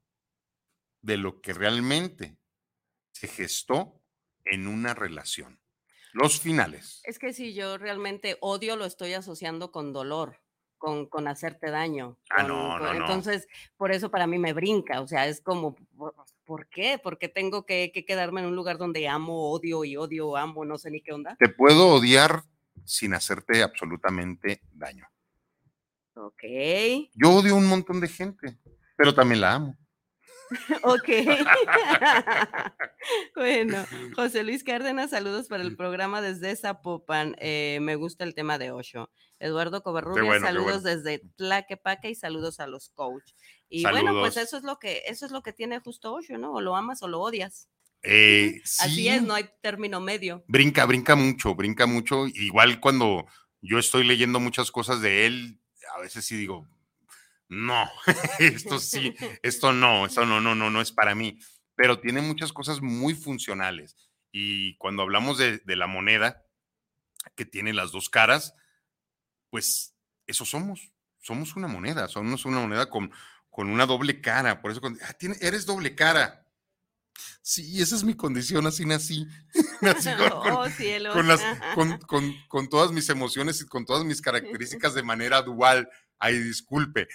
S3: de lo que realmente se gestó en una relación. Los finales.
S4: Es que si yo realmente odio, lo estoy asociando con dolor, con, con hacerte daño.
S3: ah, no, no,
S4: Entonces, por eso para mí me brinca. O sea, es como, ¿por qué? ¿Por qué tengo que, que quedarme en un lugar donde amo, odio y odio, amo, no sé ni qué onda?
S3: Te puedo odiar sin hacerte absolutamente daño.
S4: Ok.
S3: Yo odio a un montón de gente, pero también la amo.
S4: ok. bueno, José Luis Cárdenas, saludos para el programa desde Zapopan. Eh, me gusta el tema de Osho. Eduardo Covarrubias, saludos desde Tlaquepaque y saludos a los coach. Y bueno, pues eso es lo que eso es lo que tiene justo Osho, ¿no? O lo amas o lo odias.
S3: Eh,
S4: Así es, no hay término medio.
S3: Brinca, brinca mucho, brinca mucho. Igual cuando yo estoy leyendo muchas cosas de él, a veces sí digo, no, esto sí, esto no, esto no, no, no, no es para mí, pero tiene muchas cosas muy funcionales. Y cuando hablamos de, de la moneda, que tiene las dos caras, pues eso somos, somos una moneda, somos una moneda con, con una doble cara, por eso ah, tiene, eres doble cara. Sí, esa es mi condición, así nací.
S4: oh,
S3: con, con, con, todas mis emociones y con todas mis características de manera dual. Ay, disculpe,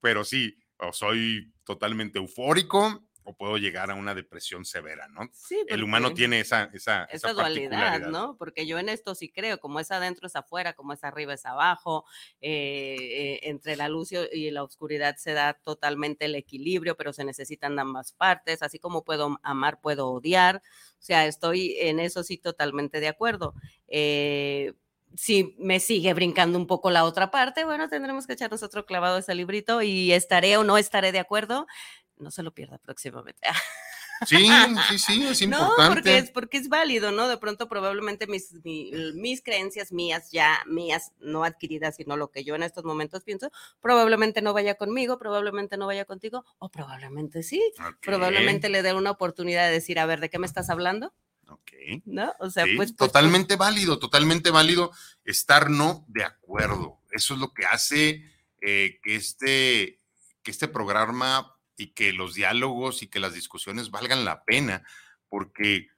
S3: pero sí, soy totalmente eufórico, o puedo llegar a una depresión severa, ¿no?
S4: Sí,
S3: el humano tiene esa, esa,
S4: esa, dualidad, ¿no? Porque yo en esto sí creo, como es adentro es afuera, como es arriba es abajo, eh, eh, entre la luz y la oscuridad se da totalmente el equilibrio, pero se necesitan ambas partes, así como puedo amar, puedo odiar, o sea, estoy en eso sí totalmente de acuerdo. Eh, si me sigue brincando un poco la otra parte, bueno, tendremos que echarnos otro clavado a ese librito y estaré o no estaré de acuerdo no se lo pierda próximamente.
S3: Sí, sí, sí, es importante.
S4: No, porque es, porque es válido, ¿no? De pronto probablemente mis, mis, creencias mías, ya mías, no adquiridas, sino lo que yo en estos momentos pienso, probablemente no vaya conmigo, probablemente no vaya contigo, o probablemente sí. Probablemente le dé una oportunidad de decir, a ver, ¿de qué me estás hablando?
S3: Ok.
S4: ¿No? O sea, pues, pues,
S3: pues Totalmente válido, totalmente válido estar no de acuerdo. Eso es lo que hace eh, que, este, que este programa y que los diálogos y que las discusiones valgan la pena, porque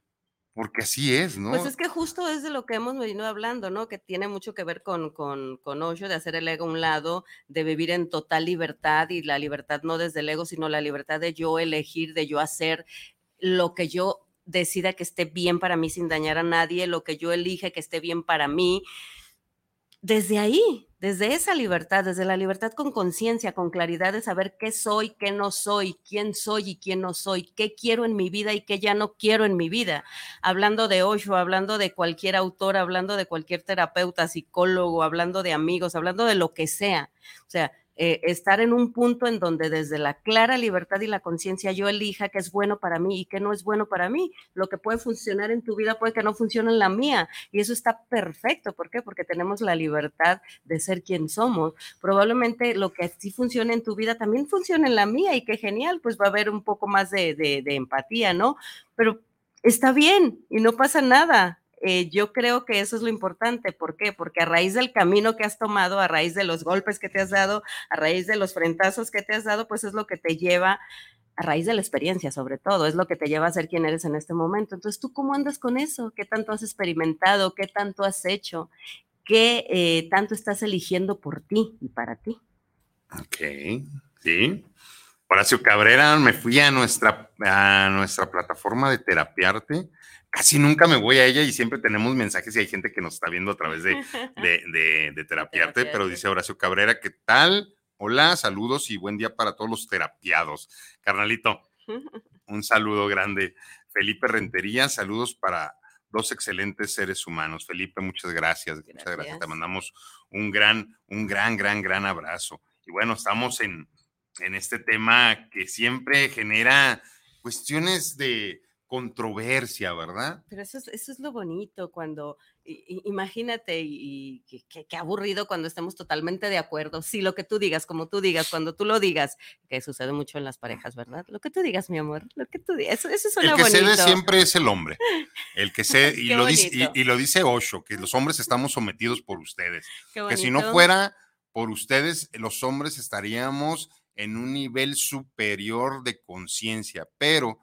S3: porque así es, ¿no?
S4: Pues es que justo es de lo que hemos venido hablando, ¿no? Que tiene mucho que ver con, con, con Osho, de hacer el ego a un lado, de vivir en total libertad y la libertad no desde el ego, sino la libertad de yo elegir, de yo hacer lo que yo decida que esté bien para mí sin dañar a nadie, lo que yo elige que esté bien para mí. Desde ahí, desde esa libertad, desde la libertad con conciencia, con claridad de saber qué soy, qué no soy, quién soy y quién no soy, qué quiero en mi vida y qué ya no quiero en mi vida. Hablando de Osho, hablando de cualquier autor, hablando de cualquier terapeuta, psicólogo, hablando de amigos, hablando de lo que sea. O sea, eh, estar en un punto en donde desde la clara libertad y la conciencia yo elija qué es bueno para mí y qué no es bueno para mí. Lo que puede funcionar en tu vida puede que no funcione en la mía y eso está perfecto. ¿Por qué? Porque tenemos la libertad de ser quien somos. Probablemente lo que sí funcione en tu vida también funcione en la mía y qué genial, pues va a haber un poco más de, de empatía, ¿no? Pero está bien y no pasa nada eh, yo creo que eso es lo importante. ¿Por qué? Porque a raíz del camino que has tomado, a raíz de los golpes que te has dado, a raíz de los frentazos que te has dado, pues es lo que te lleva, a raíz de la experiencia sobre todo, es lo que te lleva a ser quien eres en este momento. Entonces, ¿tú cómo andas con eso? ¿Qué tanto has experimentado? ¿Qué tanto has hecho? ¿Qué eh, tanto estás eligiendo por ti y para ti?
S3: Ok, sí. Horacio Cabrera, me fui a nuestra, a nuestra plataforma de Terapiarte casi nunca me voy a ella y siempre tenemos mensajes y hay gente que nos está viendo a través de, de, de, Terapiarte, pero dice Horacio Cabrera, ¿qué tal? Hola, saludos y buen día para todos los terapiados. Carnalito, un saludo grande. Felipe Rentería, saludos para dos excelentes seres humanos. Felipe, muchas gracias, gracias. muchas gracias. Te mandamos un gran, un gran, gran, gran abrazo. Y bueno, estamos en, en este tema que siempre genera cuestiones de, controversia, ¿verdad?
S4: Pero eso es, eso es lo bonito cuando, imagínate, y, qué aburrido cuando estemos totalmente de acuerdo. Sí, lo que tú digas, como tú digas, cuando tú lo digas, que sucede mucho en las parejas, ¿verdad? Lo que tú digas, mi amor, lo que tú digas, eso, eso suena
S3: bonito.
S4: El
S3: que cede siempre es el hombre. El que cede, y, lo dice, y, lo dice Osho, que los hombres estamos sometidos por ustedes. Que si no fuera por ustedes, los hombres estaríamos en un nivel superior de conciencia, pero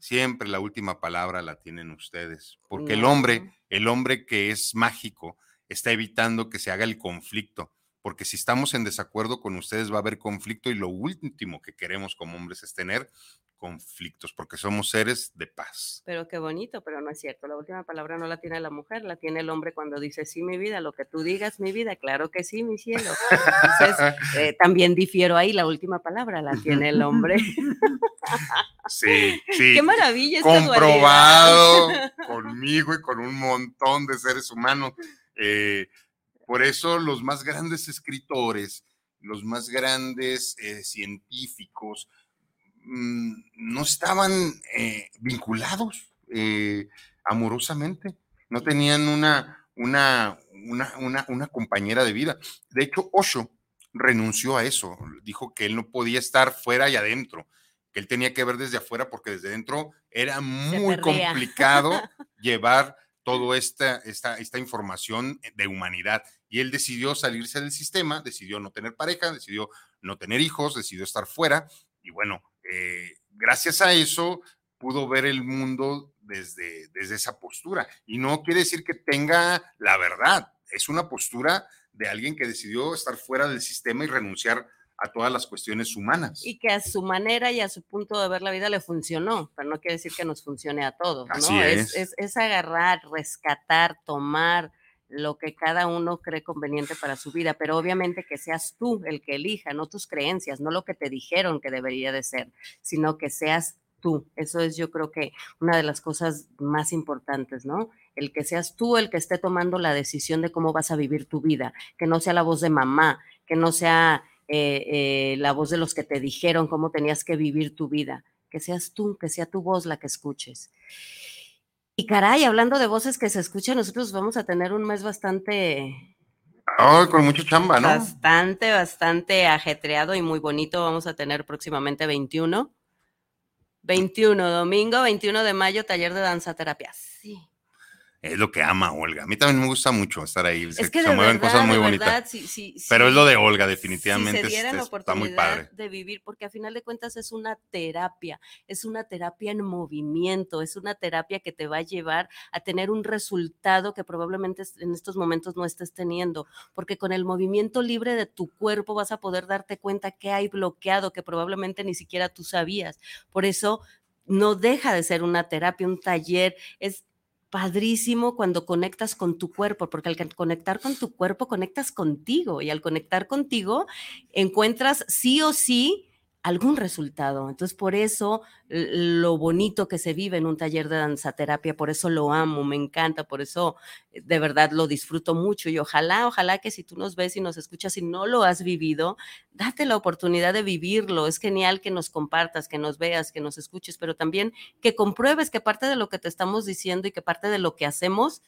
S3: Siempre la última palabra la tienen ustedes, porque el hombre, el hombre que es mágico, está evitando que se haga el conflicto, porque si estamos en desacuerdo con ustedes va a haber conflicto y lo último que queremos como hombres es tener conflictos, porque somos seres de paz.
S4: Pero qué bonito, pero no es cierto. La última palabra no la tiene la mujer, la tiene el hombre cuando dice, sí, mi vida, lo que tú digas, mi vida, claro que sí, mi cielo. Entonces, eh, también difiero ahí, la última palabra la tiene el hombre.
S3: Sí, sí.
S4: Qué maravilla.
S3: Comprobado conmigo y con un montón de seres humanos. Eh, por eso los más grandes escritores, los más grandes eh, científicos, Mm, no estaban eh, vinculados eh, amorosamente, no tenían una, una, una, una, compañera de vida. De hecho, Osho renunció a eso. Dijo que él no podía estar fuera y adentro, que él tenía que ver desde afuera porque desde dentro era muy complicado llevar toda esta, esta, esta información de humanidad. Y él decidió salirse del sistema, decidió no tener pareja, decidió no tener hijos, decidió estar fuera. Y bueno, eh, gracias a eso pudo ver el mundo desde, desde esa postura. Y no quiere decir que tenga la verdad, es una postura de alguien que decidió estar fuera del sistema y renunciar a todas las cuestiones humanas.
S4: Y que a su manera y a su punto de ver la vida le funcionó, pero no quiere decir que nos funcione a todos, ¿no? Es. Es, es, agarrar, rescatar, tomar lo que cada uno cree conveniente para su vida, pero obviamente que seas tú el que elija, no tus creencias, no lo que te dijeron que debería de ser, sino que seas tú. Eso es yo creo que una de las cosas más importantes, ¿no? El que seas tú el que esté tomando la decisión de cómo vas a vivir tu vida, que no sea la voz de mamá, que no sea eh, eh, la voz de los que te dijeron cómo tenías que vivir tu vida, que seas tú, que sea tu voz la que escuches. Y caray, hablando de voces que se escuchan, nosotros vamos a tener un mes bastante...
S3: con mucha chamba, ¿no?
S4: Bastante, bastante ajetreado y muy bonito. Vamos a tener próximamente 21 21, domingo 21 de mayo, taller de danza terapia. Sí
S3: es lo que ama Olga. A mí también me gusta mucho estar ahí. Se, mueven cosas muy bonitas. Pero es lo de Olga, definitivamente. Si se diera la oportunidad
S4: de vivir, porque a final de cuentas es una terapia, es una terapia en movimiento, es una terapia que te va a llevar a tener un resultado que probablemente en estos momentos no estés teniendo, porque con el movimiento libre de tu cuerpo vas a poder darte cuenta que hay bloqueado, que probablemente ni siquiera tú sabías. Por eso no deja de ser una terapia, un taller, es padrísimo cuando conectas con tu cuerpo, porque al conectar con tu cuerpo conectas contigo y al conectar contigo encuentras sí o sí algún resultado. Entonces, por eso lo bonito que se vive en un taller de danzaterapia, por eso lo amo, me encanta, por eso eh, de verdad lo disfruto mucho y ojalá, ojalá que si tú nos ves y nos escuchas y no lo has vivido, date la oportunidad de vivirlo. Es genial que nos compartas, que nos veas, que nos escuches, pero también que compruebes que parte de lo que te estamos diciendo y que parte de lo que hacemos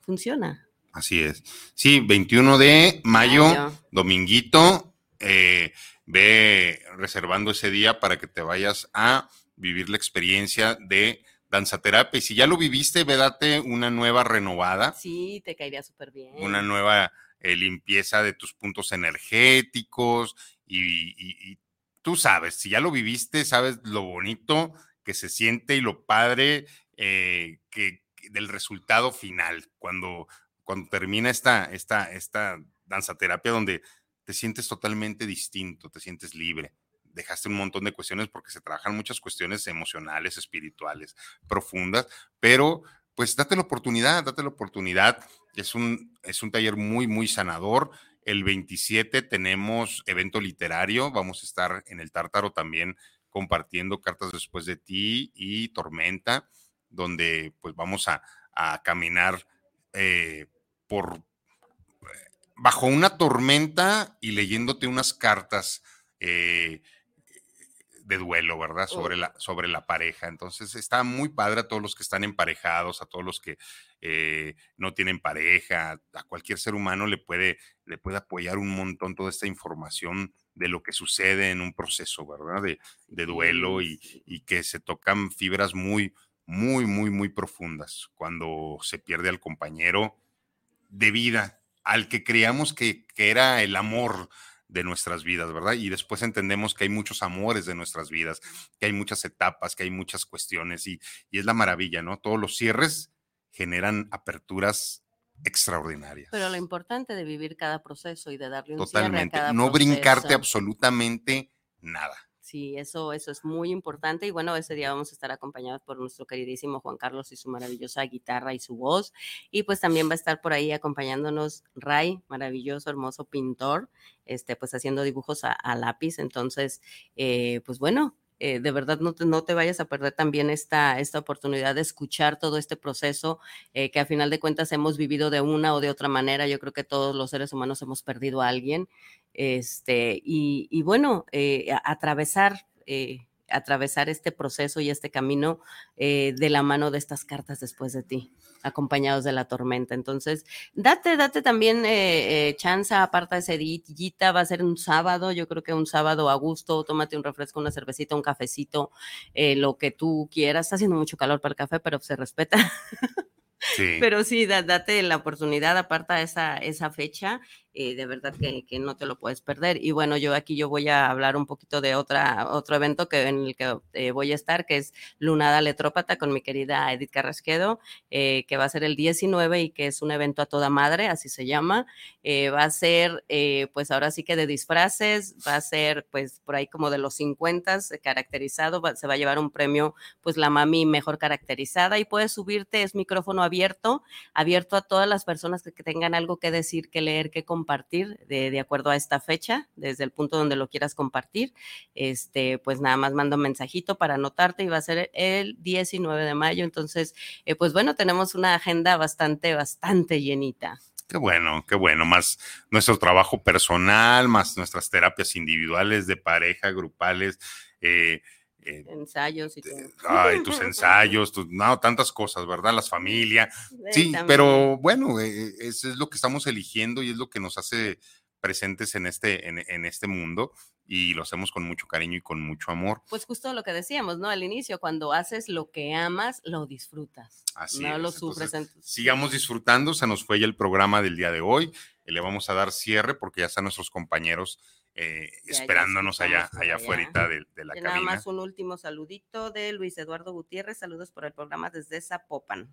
S4: funciona.
S3: Así es. Sí, 21 de mayo, dominguito. Eh, ve reservando ese día para que te vayas a vivir la experiencia de danzaterapia. Y si ya lo viviste, ve date una nueva renovada.
S4: Sí, te caería súper bien.
S3: Una nueva eh, limpieza de tus puntos energéticos y, tú sabes, si ya lo viviste, sabes lo bonito que se siente y lo padre eh, que, del resultado final cuando, cuando termina esta, esta, esta danzaterapia donde te sientes totalmente distinto, te sientes libre. Dejaste un montón de cuestiones porque se trabajan muchas cuestiones emocionales, espirituales, profundas, pero pues date la oportunidad, date la oportunidad. Es un, es un taller muy, muy sanador. El 27 tenemos evento literario, vamos a estar en el Tártaro también compartiendo cartas después de ti y Tormenta, donde pues vamos a, caminar eh, por, bajo una tormenta y leyéndote unas cartas eh, de duelo, ¿verdad? Sobre, la, sobre la pareja. Entonces está muy padre a todos los que están emparejados, a todos los que eh, no tienen pareja, a cualquier ser humano le puede, le puede apoyar un montón toda esta información de lo que sucede en un proceso, ¿verdad? De, de duelo y, y que se tocan fibras muy, muy, muy, muy profundas cuando se pierde al compañero de vida, al que creíamos que, era el amor de nuestras vidas, ¿verdad? Y después entendemos que hay muchos amores de nuestras vidas, que hay muchas etapas, que hay muchas cuestiones y, es la maravilla, ¿no? Todos los cierres generan aperturas extraordinarias.
S4: Pero lo importante de vivir cada proceso y de darle un
S3: Totalmente. no brincarte absolutamente nada.
S4: Sí, eso, eso es muy importante. Y bueno, ese día vamos a estar acompañados por nuestro queridísimo Juan Carlos y su maravillosa guitarra y su voz. Y pues también va a estar por ahí acompañándonos Ray, maravilloso, hermoso pintor, este, pues haciendo dibujos a, lápiz. Entonces, eh, pues bueno, eh, de verdad no te, no te, vayas a perder también esta, esta oportunidad de escuchar todo este proceso eh, que a final de cuentas hemos vivido de una o de otra manera. Yo creo que todos los seres humanos hemos perdido a alguien este, y, bueno, eh, atravesar, atravesar este proceso y este camino eh, de la mano de estas cartas después de ti, acompañados de la tormenta. Entonces, date, date también eh, eh chance, aparte de ese día, va a ser un sábado, yo creo que un sábado a gusto, tómate un refresco, una cervecita, un cafecito, eh, lo que tú quieras. Está haciendo mucho calor para el café, pero se respeta. Pero sí, date la oportunidad, aparta esa, esa fecha eh, de verdad que, que, no te lo puedes perder. Y bueno, yo aquí yo voy a hablar un poquito de otra, otro evento que, en el que eh, voy a estar, que es Lunada Letrópata con mi querida Edith Carrasquedo, eh, que va a ser el 19 y que es un evento a toda madre, así se llama. va a ser, pues ahora sí que de disfraces, va a ser pues por ahí como de los 50 caracterizado, se va a llevar un premio, pues la mami mejor caracterizada y puedes subirte, es micrófono abierto, abierto a todas las personas que, que tengan algo que decir, que leer, que compartir compartir de, de, acuerdo a esta fecha, desde el punto donde lo quieras compartir. Este, pues nada más mando un mensajito para anotarte y va a ser el 19 de mayo. Entonces, eh, pues bueno, tenemos una agenda bastante, bastante llenita.
S3: Qué bueno, qué bueno. Más nuestro trabajo personal, más nuestras terapias individuales, de pareja, grupales. Eh,
S4: eh, ensayos y
S3: Ay, tus ensayos, no, tantas cosas, ¿verdad? Las familias. Sí, pero bueno, eh, eso es lo que estamos eligiendo y es lo que nos hace presentes en este, en, este mundo y lo hacemos con mucho cariño y con mucho amor.
S4: Pues justo lo que decíamos, ¿no? Al inicio, cuando haces lo que amas, lo disfrutas.
S3: Así
S4: no
S3: es.
S4: lo sufres.
S3: Sigamos disfrutando, se nos fue ya el programa del día de hoy, le vamos a dar cierre porque ya están nuestros compañeros eh, esperándonos allá, allá afuera de, de, la cabina.
S4: Nada más un último saludito de Luis Eduardo Gutiérrez. Saludos por el programa desde Zapopan.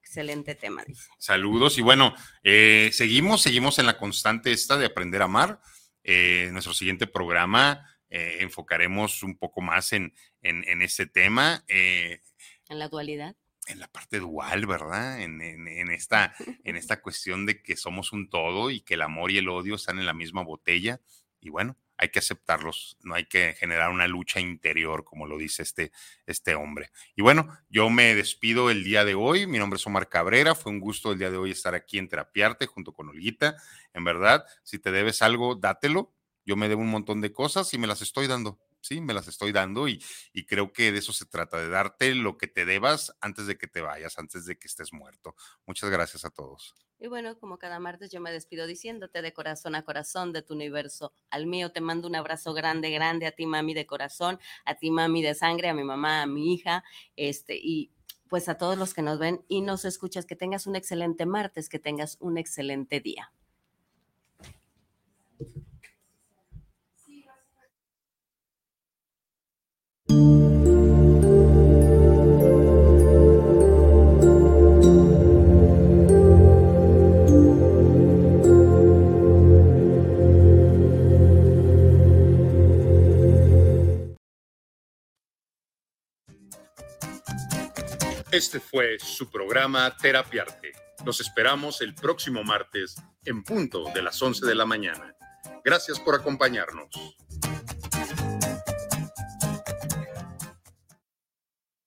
S4: Excelente tema, dice.
S3: Saludos y bueno, eh, seguimos, seguimos en la constante esta de aprender a amar. Eh, nuestro siguiente programa enfocaremos un poco más en, en, este tema.
S4: en la dualidad
S3: en la parte dual, ¿verdad? En, en, esta, en esta cuestión de que somos un todo y que el amor y el odio están en la misma botella y bueno, hay que aceptarlos, no hay que generar una lucha interior, como lo dice este, este hombre. Y bueno, yo me despido el día de hoy. Mi nombre es Omar Cabrera. Fue un gusto el día de hoy estar aquí en Terapiarte junto con Olguita. En verdad, si te debes algo, dátelo. Yo me debo un montón de cosas y me las estoy dando. Sí, me las estoy dando y, y creo que de eso se trata, de darte lo que te debas antes de que te vayas, antes de que estés muerto. Muchas gracias a todos.
S4: Y bueno, como cada martes yo me despido diciéndote de corazón a corazón de tu universo al mío. Te mando un abrazo grande, grande a ti, mami, de corazón, a ti, mami, de sangre, a mi mamá, a mi hija, este, y pues a todos los que nos ven y nos escuchas. Que tengas un excelente martes, que tengas un excelente día.
S3: Este fue su programa Terapiarte. Los esperamos el próximo martes en punto de las 11 de la mañana. Gracias por acompañarnos.